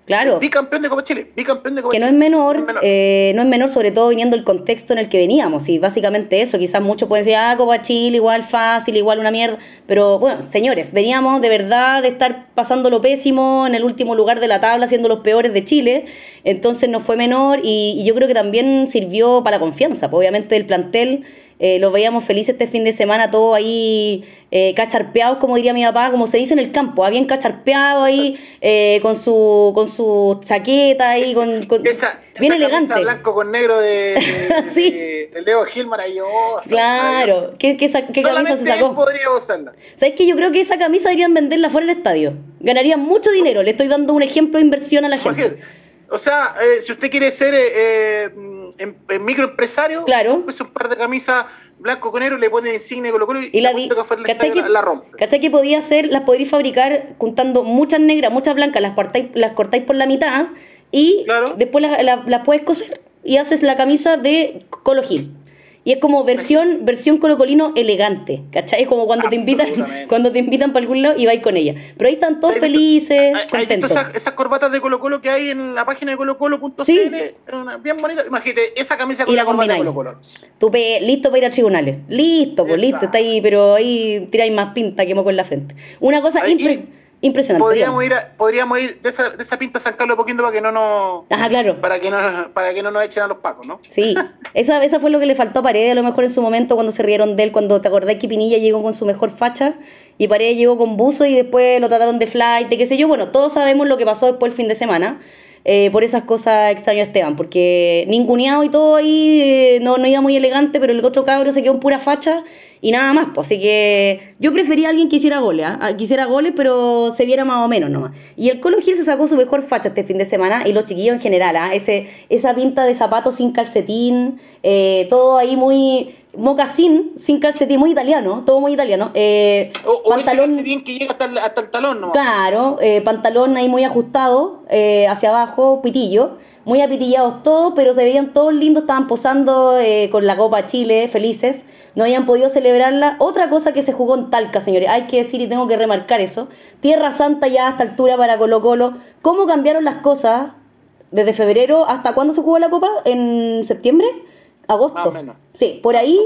Claro. Bicampeón de Copa Chile, bicampeón de Copa que no es menor, no es menor. Eh, no es menor, sobre todo viniendo el contexto en el que veníamos. Y básicamente eso, quizás muchos pueden decir, ah, Copa Chile, igual fácil, igual una mierda. Pero bueno, señores, veníamos de verdad de estar pasando lo pésimo en el último lugar de la tabla, siendo los peores de Chile. Entonces no fue menor y, y yo creo que también sirvió para la confianza. Pues, obviamente el plantel eh, los veíamos felices este fin de semana, todo ahí eh, cacharpeados, como diría mi papá, como se dice en el campo, habían cacharpeado ahí eh, con su con su chaqueta ahí, con, bien elegante. blanco con negro de, [LAUGHS] Leo Gil maravilloso. Claro, ¿qué, qué, qué camisa se sacó? podría usarla. ¿Sabes qué? Yo creo que esa camisa deberían venderla fuera del estadio. Ganarían mucho dinero. Le estoy dando un ejemplo de inversión a la gente. O sea, eh, si usted quiere ser eh, em, em, microempresario, claro. pues un par de camisas blanco con negro, le pone insignia Colo Colo y, y la, que, la rompe. ¿Cachai que podía hacer? Las podríais fabricar juntando muchas negras, muchas blancas, las cortáis, las cortáis por la mitad y después las, las puedes coser y haces la camisa de Colo Gil. Y es como versión, versión colocolino elegante, ¿cachai? Es como cuando te invitan, cuando te invitan para algún lado y vais con ella. Pero ahí están todos felices, contentos. esas, corbatas de Colo Colo que hay en la página de colocolo.cl, ¿Sí? bien bonita. Imagínate, esa camisa con y la, corbata de Colo Colo. Tú listo para ir a tribunales. Listo, pues listo, está ahí, pero ahí tiráis más pinta que moco en la frente. Una cosa impresionante Impresionante. Podríamos ir, podríamos ir de esa, de esa pinta a San Carlos poquito para que no nos. Ajá, claro. Para que no, para que no nos echen a los pacos, ¿no? Sí. [LAUGHS] esa, esa fue lo que le faltó a Paredes a lo mejor en su momento cuando se rieron de él, cuando te acordás que Pinilla llegó con su mejor facha y Paredes llegó con buzo y después lo trataron de flight, de qué sé yo. Bueno, todos sabemos lo que pasó después el fin de semana. Eh, por esas cosas extraño a Esteban, porque ninguneado y todo ahí eh, no, no iba muy elegante, pero el otro cabro se quedó en pura facha y nada más. Pues, así que yo prefería a alguien que hiciera goles. Ah, quisiera goles, pero se viera más o menos nomás. Y el Colo Gil se sacó su mejor facha este fin de semana y los chiquillos en general, ¿ah? Ese, esa pinta de zapatos sin calcetín, eh, todo ahí muy mocasín sin calcetín, muy italiano, todo muy italiano. Eh, o, pantalón, ese calcetín que llega hasta el, hasta el talón, ¿no? Claro, eh, pantalón ahí muy ajustado, eh, hacia abajo, pitillo muy apitillados todos, pero se veían todos lindos, estaban posando con la Copa Chile, felices, no habían podido celebrarla. Otra cosa que se jugó en Talca, señores, hay que decir y tengo que remarcar eso, Tierra Santa ya a esta altura para Colo Colo, ¿cómo cambiaron las cosas desde febrero hasta cuándo se jugó la Copa? ¿En septiembre? Agosto. Sí, por ahí,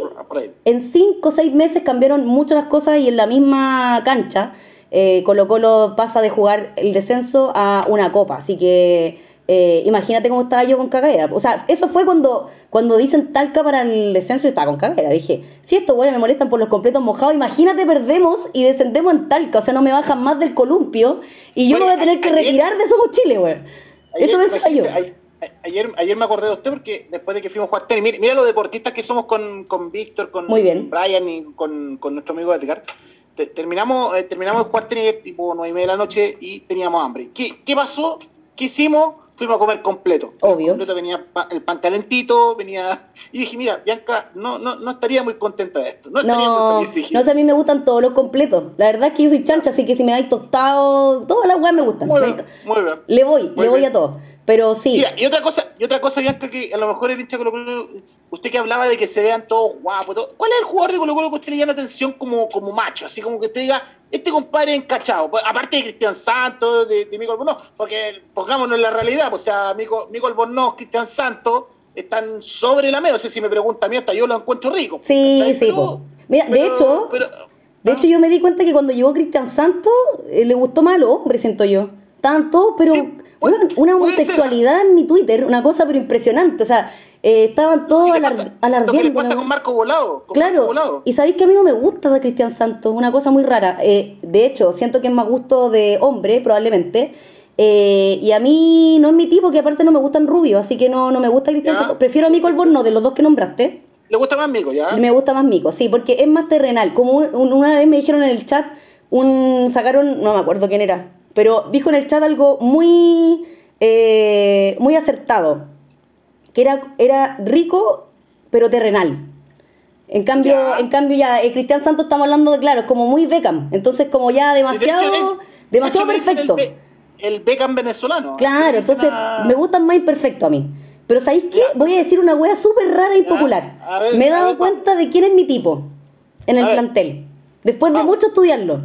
en cinco o seis meses cambiaron mucho las cosas y en la misma cancha eh, Colo Colo pasa de jugar el descenso a una copa. Así que eh, imagínate cómo estaba yo con cagadera. O sea, eso fue cuando, cuando dicen Talca para el descenso y estaba con cagadera. Dije, si estos bueno me molestan por los completos mojados, imagínate perdemos y descendemos en Talca. O sea, no me bajan más del columpio y yo me voy a tener que retirar de Somos Chile, güey. Eso me decía yo. Ayer, ayer me acordé de usted porque después de que fuimos a jugar tenis, mira, los deportistas que somos con, con Víctor, con Brian y con, con nuestro amigo Edgar terminamos, eh, terminamos de jugar tenis tipo nueve y media de la noche y teníamos hambre. ¿Qué, qué pasó? ¿Qué hicimos? Fuimos a comer completo. Obvio. completo venía el pan calentito, venía... Y dije, mira, Bianca, no, no, no estaría muy contenta de esto. No, estaría muy feliz. No, sé, a mí me gustan todos los completos. La verdad es que yo soy chancha, así que si me dais tostado, todas las weas me gustan. Muy bien, muy bien. Le voy, le voy a todo. Pero sí. y otra cosa, y otra cosa, Bianca, que a lo mejor el hincha Colo usted que hablaba de que se vean todos guapos, ¿cuál es el jugador de Colo Colo que usted le llama atención como, como macho? Así como que usted diga, este compadre encachado, pues, aparte de Cristian Santos, de, de Mico Albornoz, porque pongámonos en la realidad, pues, o sea, Mico, Mico Albornoz, Cristian Santos, están sobre la mesa, no sé si me pregunta a mí, hasta yo lo encuentro rico. Sí, sí, Mira, de hecho, de hecho yo me di cuenta que cuando llegó Cristian Santos, eh, le gustó más a los hombres, siento yo. Tanto, pero una homosexualidad en mi Twitter, una cosa pero impresionante. O sea, eh, estaban todos alardeando. ¿Qué pasa con Marco Volado? claro, y sabéis que a mí no me gusta de Cristian Santos, una cosa muy rara. Eh, de hecho, siento que es más gusto de hombre, probablemente. Eh, y a mí no es mi tipo, que aparte no me gustan rubios, así que no, no me gusta Cristian Santos. Prefiero a Mico Alborno, de los dos que nombraste. ¿Le gusta más Mico, ya? Me gusta más Mico, sí, porque es más terrenal. Como una vez me dijeron en el chat, un sacaron, no me acuerdo quién era, pero dijo en el chat algo muy, eh, muy acertado, que era, era rico pero terrenal. En cambio, ya. en cambio ya, eh, Cristian Santos estamos hablando de, claro, como muy Beckham, entonces como ya demasiado, demasiado perfecto. El, Beckham venezolano. Claro, entonces me gustan más imperfecto a mí. Pero ¿sabéis qué? Voy a decir una wea súper rara y popular. me he dado cuenta de quién es mi tipo en el plantel. Después de mucho estudiarlo.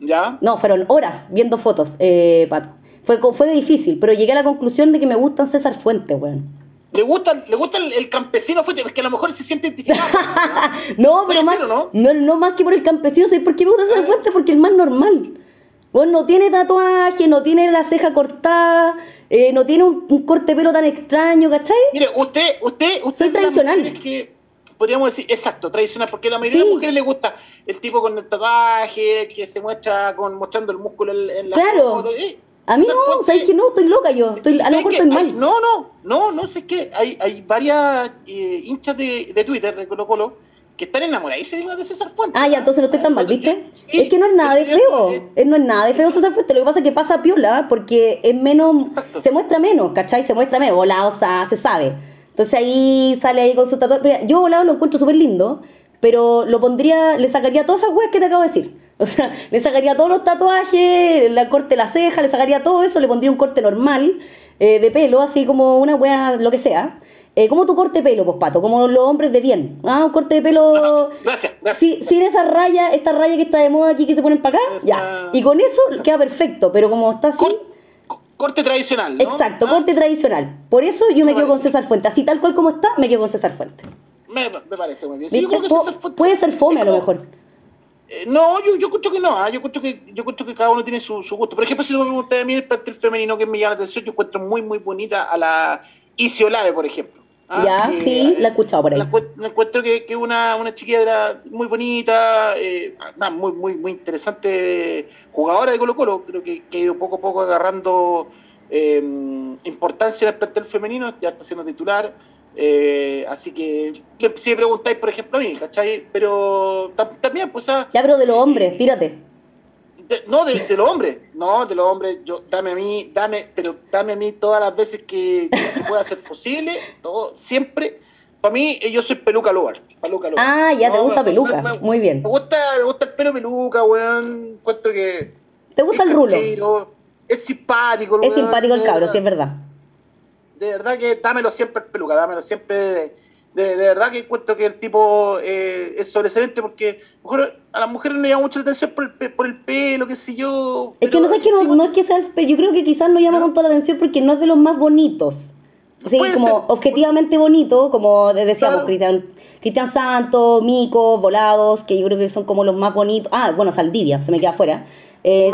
¿Ya? No, fueron horas viendo fotos, eh, Pato. Fue, fue difícil, pero llegué a la conclusión de que me gustan César Fuentes, weón. ¿Le gusta, le gusta el, campesino Fuentes? Es que a lo mejor se siente identificado. [LAUGHS] ¿no? pero más, no? no? más que por el campesino, ¿sabes por qué me gusta César ah. Fuentes? Porque el más normal. Bueno, no tiene tatuaje, no tiene la ceja cortada, eh, no tiene un, corte de pelo tan extraño, ¿cachai? Mire, usted, usted, usted Soy tradicional. Que podríamos decir, exacto, tradicional, porque a la mayoría de las mujeres les gusta el tipo con el tatuaje, que se muestra con mostrando el músculo en, la Claro. a mí no, ¿sabes que no? Estoy loca yo, estoy, a lo mejor estoy mal. no, no, no, no sé qué, hay, hay varias eh, hinchas de, de, Twitter, de Colo Colo, que están enamoradísimas de César Fuentes. Ah, ya, entonces no estoy tan mal, ¿viste? es que no es nada de feo, es, no es nada de feo César Fuentes, lo que pasa es que pasa piola, porque es menos, se muestra menos, ¿cachai? Se muestra menos, volado, o sea, se sabe. Entonces ahí sale ahí con su tatuaje. Yo volado lo encuentro súper lindo, pero lo pondría, le sacaría todas esas weas que te acabo de decir. [LAUGHS] O sea, le sacaría todos los tatuajes, la corte de la ceja, le sacaría todo eso, le pondría un corte normal eh, de pelo, así como una wea, lo que sea. Eh, como tu corte de pelo, pues pato, como los hombres de bien. Ah, un corte de pelo. gracias, gracias. sin esa raya, esta raya que está de moda aquí que te ponen para acá, ya. Y con eso queda perfecto, pero como está así corte tradicional. ¿no? Exacto, ah. corte tradicional. Por eso yo me, quedo con César Fuentes. Así tal cual como está, me quedo con César Fuentes. Me, me parece muy bien. Sí, yo creo que César Fuentes puede ser fome a lo mejor. Eh, no, yo, yo escucho que no, ¿ah? yo escucho que yo escucho que cada uno tiene su, su gusto. Por ejemplo, si me pregunté a mí el plantel femenino que me llama la atención, yo encuentro muy muy bonita a la Isiolave, por ejemplo. ¿Ah? Ya, sí, la he escuchado por ahí. La, encuentro que es una, una chiquilla muy bonita, eh, muy, muy, muy interesante jugadora de Colo Colo, creo que, que ha ido poco a poco agarrando eh, importancia en el plantel femenino, ya está siendo titular. Eh, así que, si me preguntáis, por ejemplo, a mí, ¿cachai? Pero también, pues. ya, pero de los hombres, tírate. No, de, los hombres, no, de los hombres, yo, dame a mí, dame, pero dame a mí todas las veces que, pueda ser posible, todo, siempre. Para mí, yo soy peluca lugar. Peluca Ah, ya te gusta peluca, muy bien. Me gusta, me gusta el pelo peluca, weón. Encuentro que. ¿Te gusta el rulo? es simpático. Es simpático el cabro, sí es verdad. De verdad que dámelo siempre el peluca, dámelo siempre. De, verdad que encuentro que el tipo eh, es sobresaliente porque a las mujeres no llama mucha atención por el, por el pelo, qué sé yo. Es que no sé que no, es que sea el yo creo que quizás no llama tanto la atención porque no es de los más bonitos. Sí, como objetivamente bonito, como decíamos, Cristian, Cristian Santos, Mico, Volados, que yo creo que son como los más bonitos. Ah, bueno, Saldivia, se me queda afuera. Eh,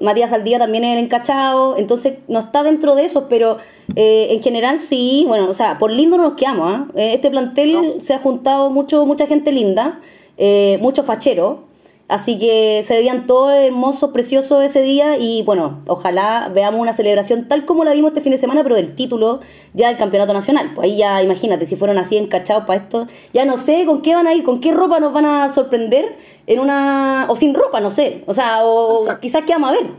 Matías, Saldía. también es el encachado, entonces no está dentro de eso, pero eh, en general sí, bueno, o sea, por lindo no nos quedamos. ¿ah? Eh, este plantel se ha juntado mucho, mucha gente linda, mucho fachero, Así que se veían todos hermosos, preciosos ese día y bueno, ojalá veamos una celebración tal como la vimos este fin de semana, pero del título ya del campeonato nacional. Pues ahí ya imagínate, si fueron así encachados para esto, ya no sé con qué van a ir, con qué ropa nos van a sorprender en una... o sin ropa, no sé. O sea, o quizás qué vamos a ver.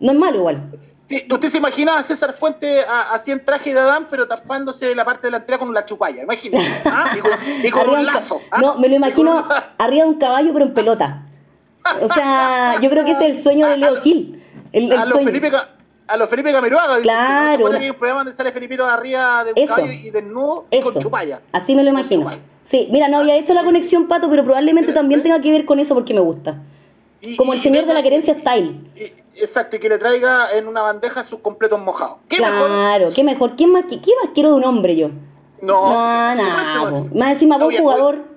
No es malo igual. Sí, usted se imagina a César Fuente así en traje de Adán, pero tapándose la parte delantera con la chupalla, imagínate. ¿ah? Y con, [LAUGHS] un lazo. ¿ah? No, me lo imagino arriba de un caballo, pero en pelota. O sea, yo creo que es el sueño de Leo Gil. El, a, Los Felipe, a los Felipe Camiroaga. Claro. Hay un programa donde sale Felipito arriba de un Eso. y desnudo y con chupalla. Así me lo imagino. Sí, mira, no había hecho la conexión, Pato, pero probablemente también tenga que ver con eso porque me gusta. Como el señor de la querencia style. exacto, y que le traiga en una bandeja sus completos mojados. ¿Qué claro, qué mejor. ¿Qué más, qué, más quiero de un hombre yo? No, no, no. Más encima, buen jugador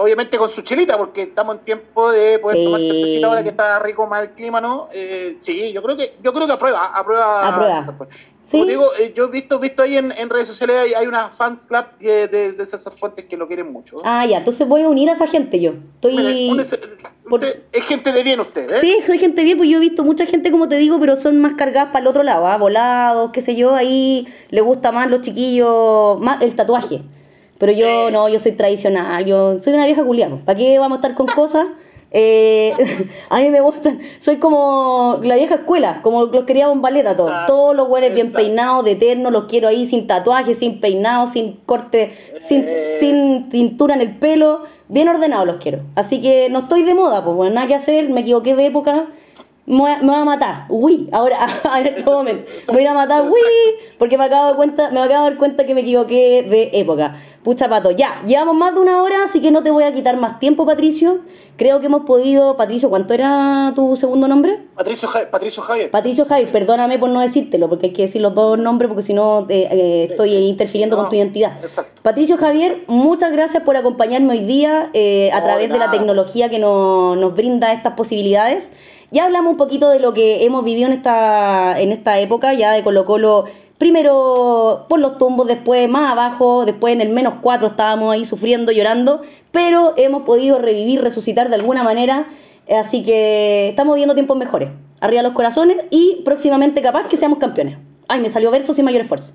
obviamente con su chilita, porque estamos en tiempo de poder tomar cervecita ahora que está rico más el clima, ¿no? Eh, sí, yo creo que yo creo que aprueba, aprueba. aprueba. Como digo, eh, yo he visto, visto ahí en, redes sociales, hay, hay una fans club de, de, César Fuentes que lo quieren mucho. Ah, ya, entonces voy a unir a esa gente yo. Estoy... es gente de bien usted, ¿eh? Sí, soy gente de bien, pues yo he visto mucha gente, como te digo, pero son más cargadas para el otro lado, ¿ah? volados, qué sé yo, ahí le gusta más los chiquillos, más el tatuaje. Pero yo no, yo soy tradicional, yo soy una vieja culiada. ¿Para qué vamos a estar con cosas? [LAUGHS] Eh, [LAUGHS] a mí me gustan, soy como la vieja escuela, como los quería baleta todos. Todos los güeyes bien peinados, de eterno, los quiero ahí sin tatuaje, sin peinado, sin corte, sin, sin tintura en el pelo, bien ordenados los quiero. Así que no estoy de moda, pues bueno, nada que hacer, me equivoqué de época me voy, a, matar, uy, [LAUGHS] ahora en este momento, me voy a matar, uy, porque me acabo de cuenta, me acabo de dar cuenta que me equivoqué de época. Pucha pato, ya, llevamos más de una hora, así que no te voy a quitar más tiempo, Patricio. Creo que hemos podido, Patricio, ¿cuánto era tu segundo nombre? Patricio, Patricio Javier. Patricio Javier, perdóname por no decírtelo, porque hay que decir los dos nombres, porque si no eh, eh, estoy interfiriendo con tu identidad. Exacto. Patricio Javier, muchas gracias por acompañarme hoy día eh, a través de la tecnología que nos brinda estas posibilidades. Ya hablamos un poquito de lo que hemos vivido en esta, en esta época, ya de Colo Colo, primero por los tumbos, después más abajo, después en el menos cuatro estábamos ahí sufriendo, llorando, pero hemos podido revivir, resucitar de alguna manera, así que estamos viendo tiempos mejores. Arriba los corazones y próximamente capaz que seamos campeones. Ay, me salió verso sin mayor esfuerzo.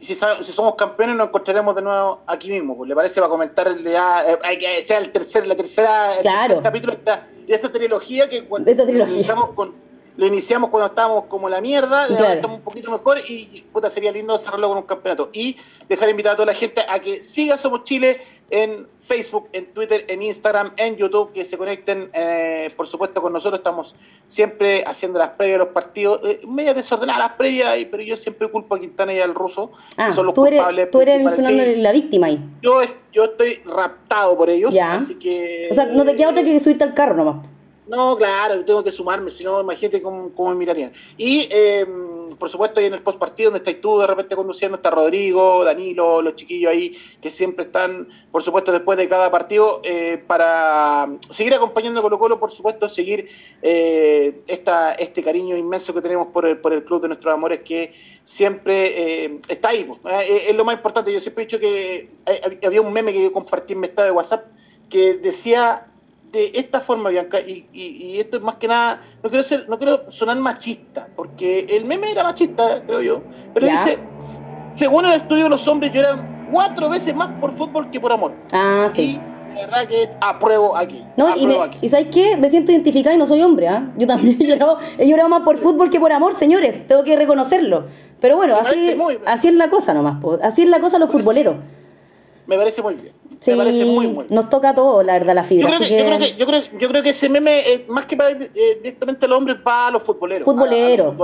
Y si, somos campeones nos encontraremos de nuevo aquí mismo. Pues, ¿Le parece? Va a comentar ya, eh, sea el tercer, la tercera capítulo de esta, de esta trilogía que cuando iniciamos con lo iniciamos cuando estábamos como la mierda, estamos un poquito mejor y, puta, sería lindo cerrarlo con un campeonato. Y dejar invitar a toda la gente a que siga Somos Chile en Facebook, en Twitter, en Instagram, en YouTube, que se conecten, eh, por supuesto, con nosotros. Estamos siempre haciendo las previas de los partidos, eh, medio desordenadas las previas, pero yo siempre culpo a Quintana y al ruso, ah, son los tú eres, Tú eres la víctima ahí. Yo, yo estoy raptado por ellos, así que... O sea, no te queda otra que subirte al carro nomás. No, claro, tengo que sumarme, si no, imagínate cómo, cómo me mirarían. Y, eh, por supuesto, ahí en el post partido, donde estás tú de repente conduciendo, está Rodrigo, Danilo, los chiquillos ahí, que siempre están, por supuesto, después de cada partido, eh, para seguir acompañando a Colo Colo, por supuesto, seguir eh, esta, este cariño inmenso que tenemos por el, por el club de nuestros amores, que siempre está ahí. es lo más importante. Yo siempre he dicho que había un meme que yo compartí en mi estado de WhatsApp que decía de esta forma, Bianca, y, y, esto es más que nada, no quiero, ser, no quiero sonar machista, porque el meme era machista, creo yo, pero dice, según el estudio, los hombres lloran cuatro veces más por fútbol que por amor. Ah, sí. Y la verdad que apruebo aquí. No, y, me, y ¿sabes qué? Me siento identificada y no soy hombre, ¿ah? Yo también he llorado, he llorado más por fútbol que por amor, señores, tengo que reconocerlo. Pero bueno, así, así es la cosa nomás, así es la cosa los futboleros. Me parece muy bien. Sí, nos toca todo, la verdad, la fibra. Yo creo, que, Yo, creo, yo, creo, que ese meme, eh, más que para eh, directamente al hombre, va a los futboleros. Futboleros.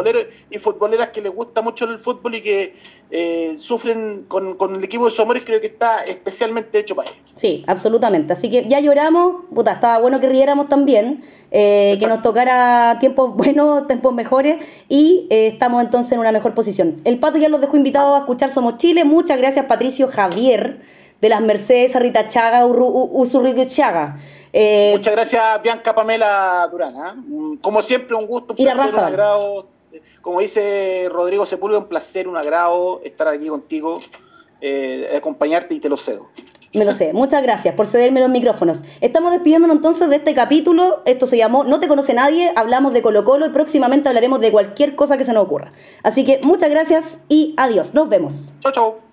y futboleras que les gusta mucho el fútbol y que eh, sufren con, con, el equipo de sus amores, creo que está especialmente hecho para ellos. Sí, absolutamente. Así que ya lloramos, puta, estaba bueno que riéramos también. que nos tocara tiempos buenos, [LAUGHS] tiempos mejores y estamos entonces en una mejor posición. El Pato ya los dejó invitados a escuchar Somos Chile. Muchas gracias Patricio Javier de las Mercedes Arritachaga Usurriguchaga. Eh, Muchas gracias, Bianca Pamela Durán. ¿ah? Como siempre, un gusto, un placer, un agrado. Como dice Rodrigo Sepúlveda, un placer, un agrado estar aquí contigo, eh, acompañarte y te lo cedo. Me lo sé. Muchas gracias por cederme los micrófonos. Estamos despidiéndonos entonces de este capítulo. Esto se llamó No te conoce nadie. Hablamos de Colo Colo y próximamente hablaremos de cualquier cosa que se nos ocurra. Así que muchas gracias y adiós. Nos vemos. Chau, chau.